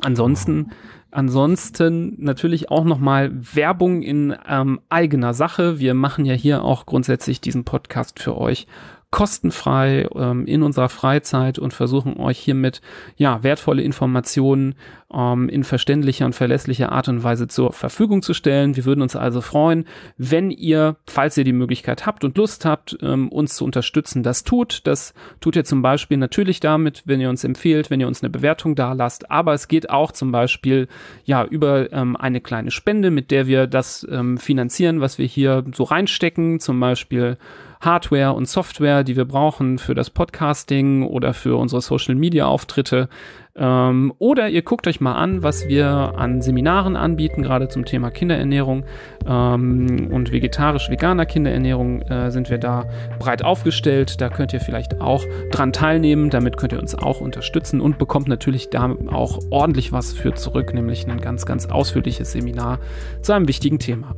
Ansonsten, ansonsten natürlich auch nochmal Werbung in ähm, eigener Sache. Wir machen ja hier auch grundsätzlich diesen Podcast für euch kostenfrei ähm, in unserer Freizeit und versuchen euch hiermit ja wertvolle Informationen ähm, in verständlicher und verlässlicher Art und Weise zur Verfügung zu stellen. Wir würden uns also freuen, wenn ihr, falls ihr die Möglichkeit habt und Lust habt, ähm, uns zu unterstützen, das tut. Das tut ihr zum Beispiel natürlich damit, wenn ihr uns empfehlt, wenn ihr uns eine Bewertung da lasst. Aber es geht auch zum Beispiel ja über ähm, eine kleine Spende, mit der wir das ähm, finanzieren, was wir hier so reinstecken. Zum Beispiel Hardware und Software, die wir brauchen für das Podcasting oder für unsere Social Media Auftritte. Ähm, oder ihr guckt euch mal an, was wir an Seminaren anbieten, gerade zum Thema Kinderernährung ähm, und vegetarisch-veganer Kinderernährung äh, sind wir da breit aufgestellt. Da könnt ihr vielleicht auch dran teilnehmen. Damit könnt ihr uns auch unterstützen und bekommt natürlich da auch ordentlich was für zurück, nämlich ein ganz, ganz ausführliches Seminar zu einem wichtigen Thema.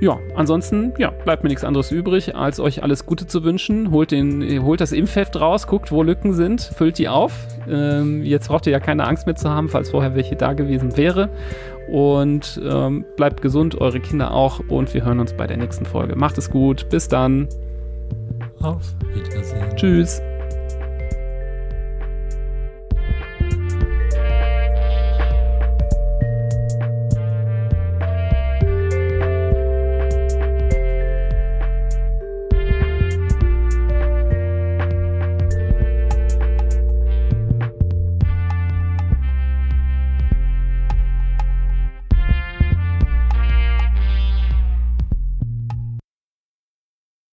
Ja, ansonsten ja, bleibt mir nichts anderes übrig, als euch alles Gute zu wünschen. Holt, den, holt das Impfheft raus, guckt, wo Lücken sind, füllt die auf. Ähm, jetzt braucht ihr ja keine Angst mehr zu haben, falls vorher welche da gewesen wäre. Und ähm, bleibt gesund, eure Kinder auch. Und wir hören uns bei der nächsten Folge. Macht es gut. Bis dann. Auf Wiedersehen. Tschüss.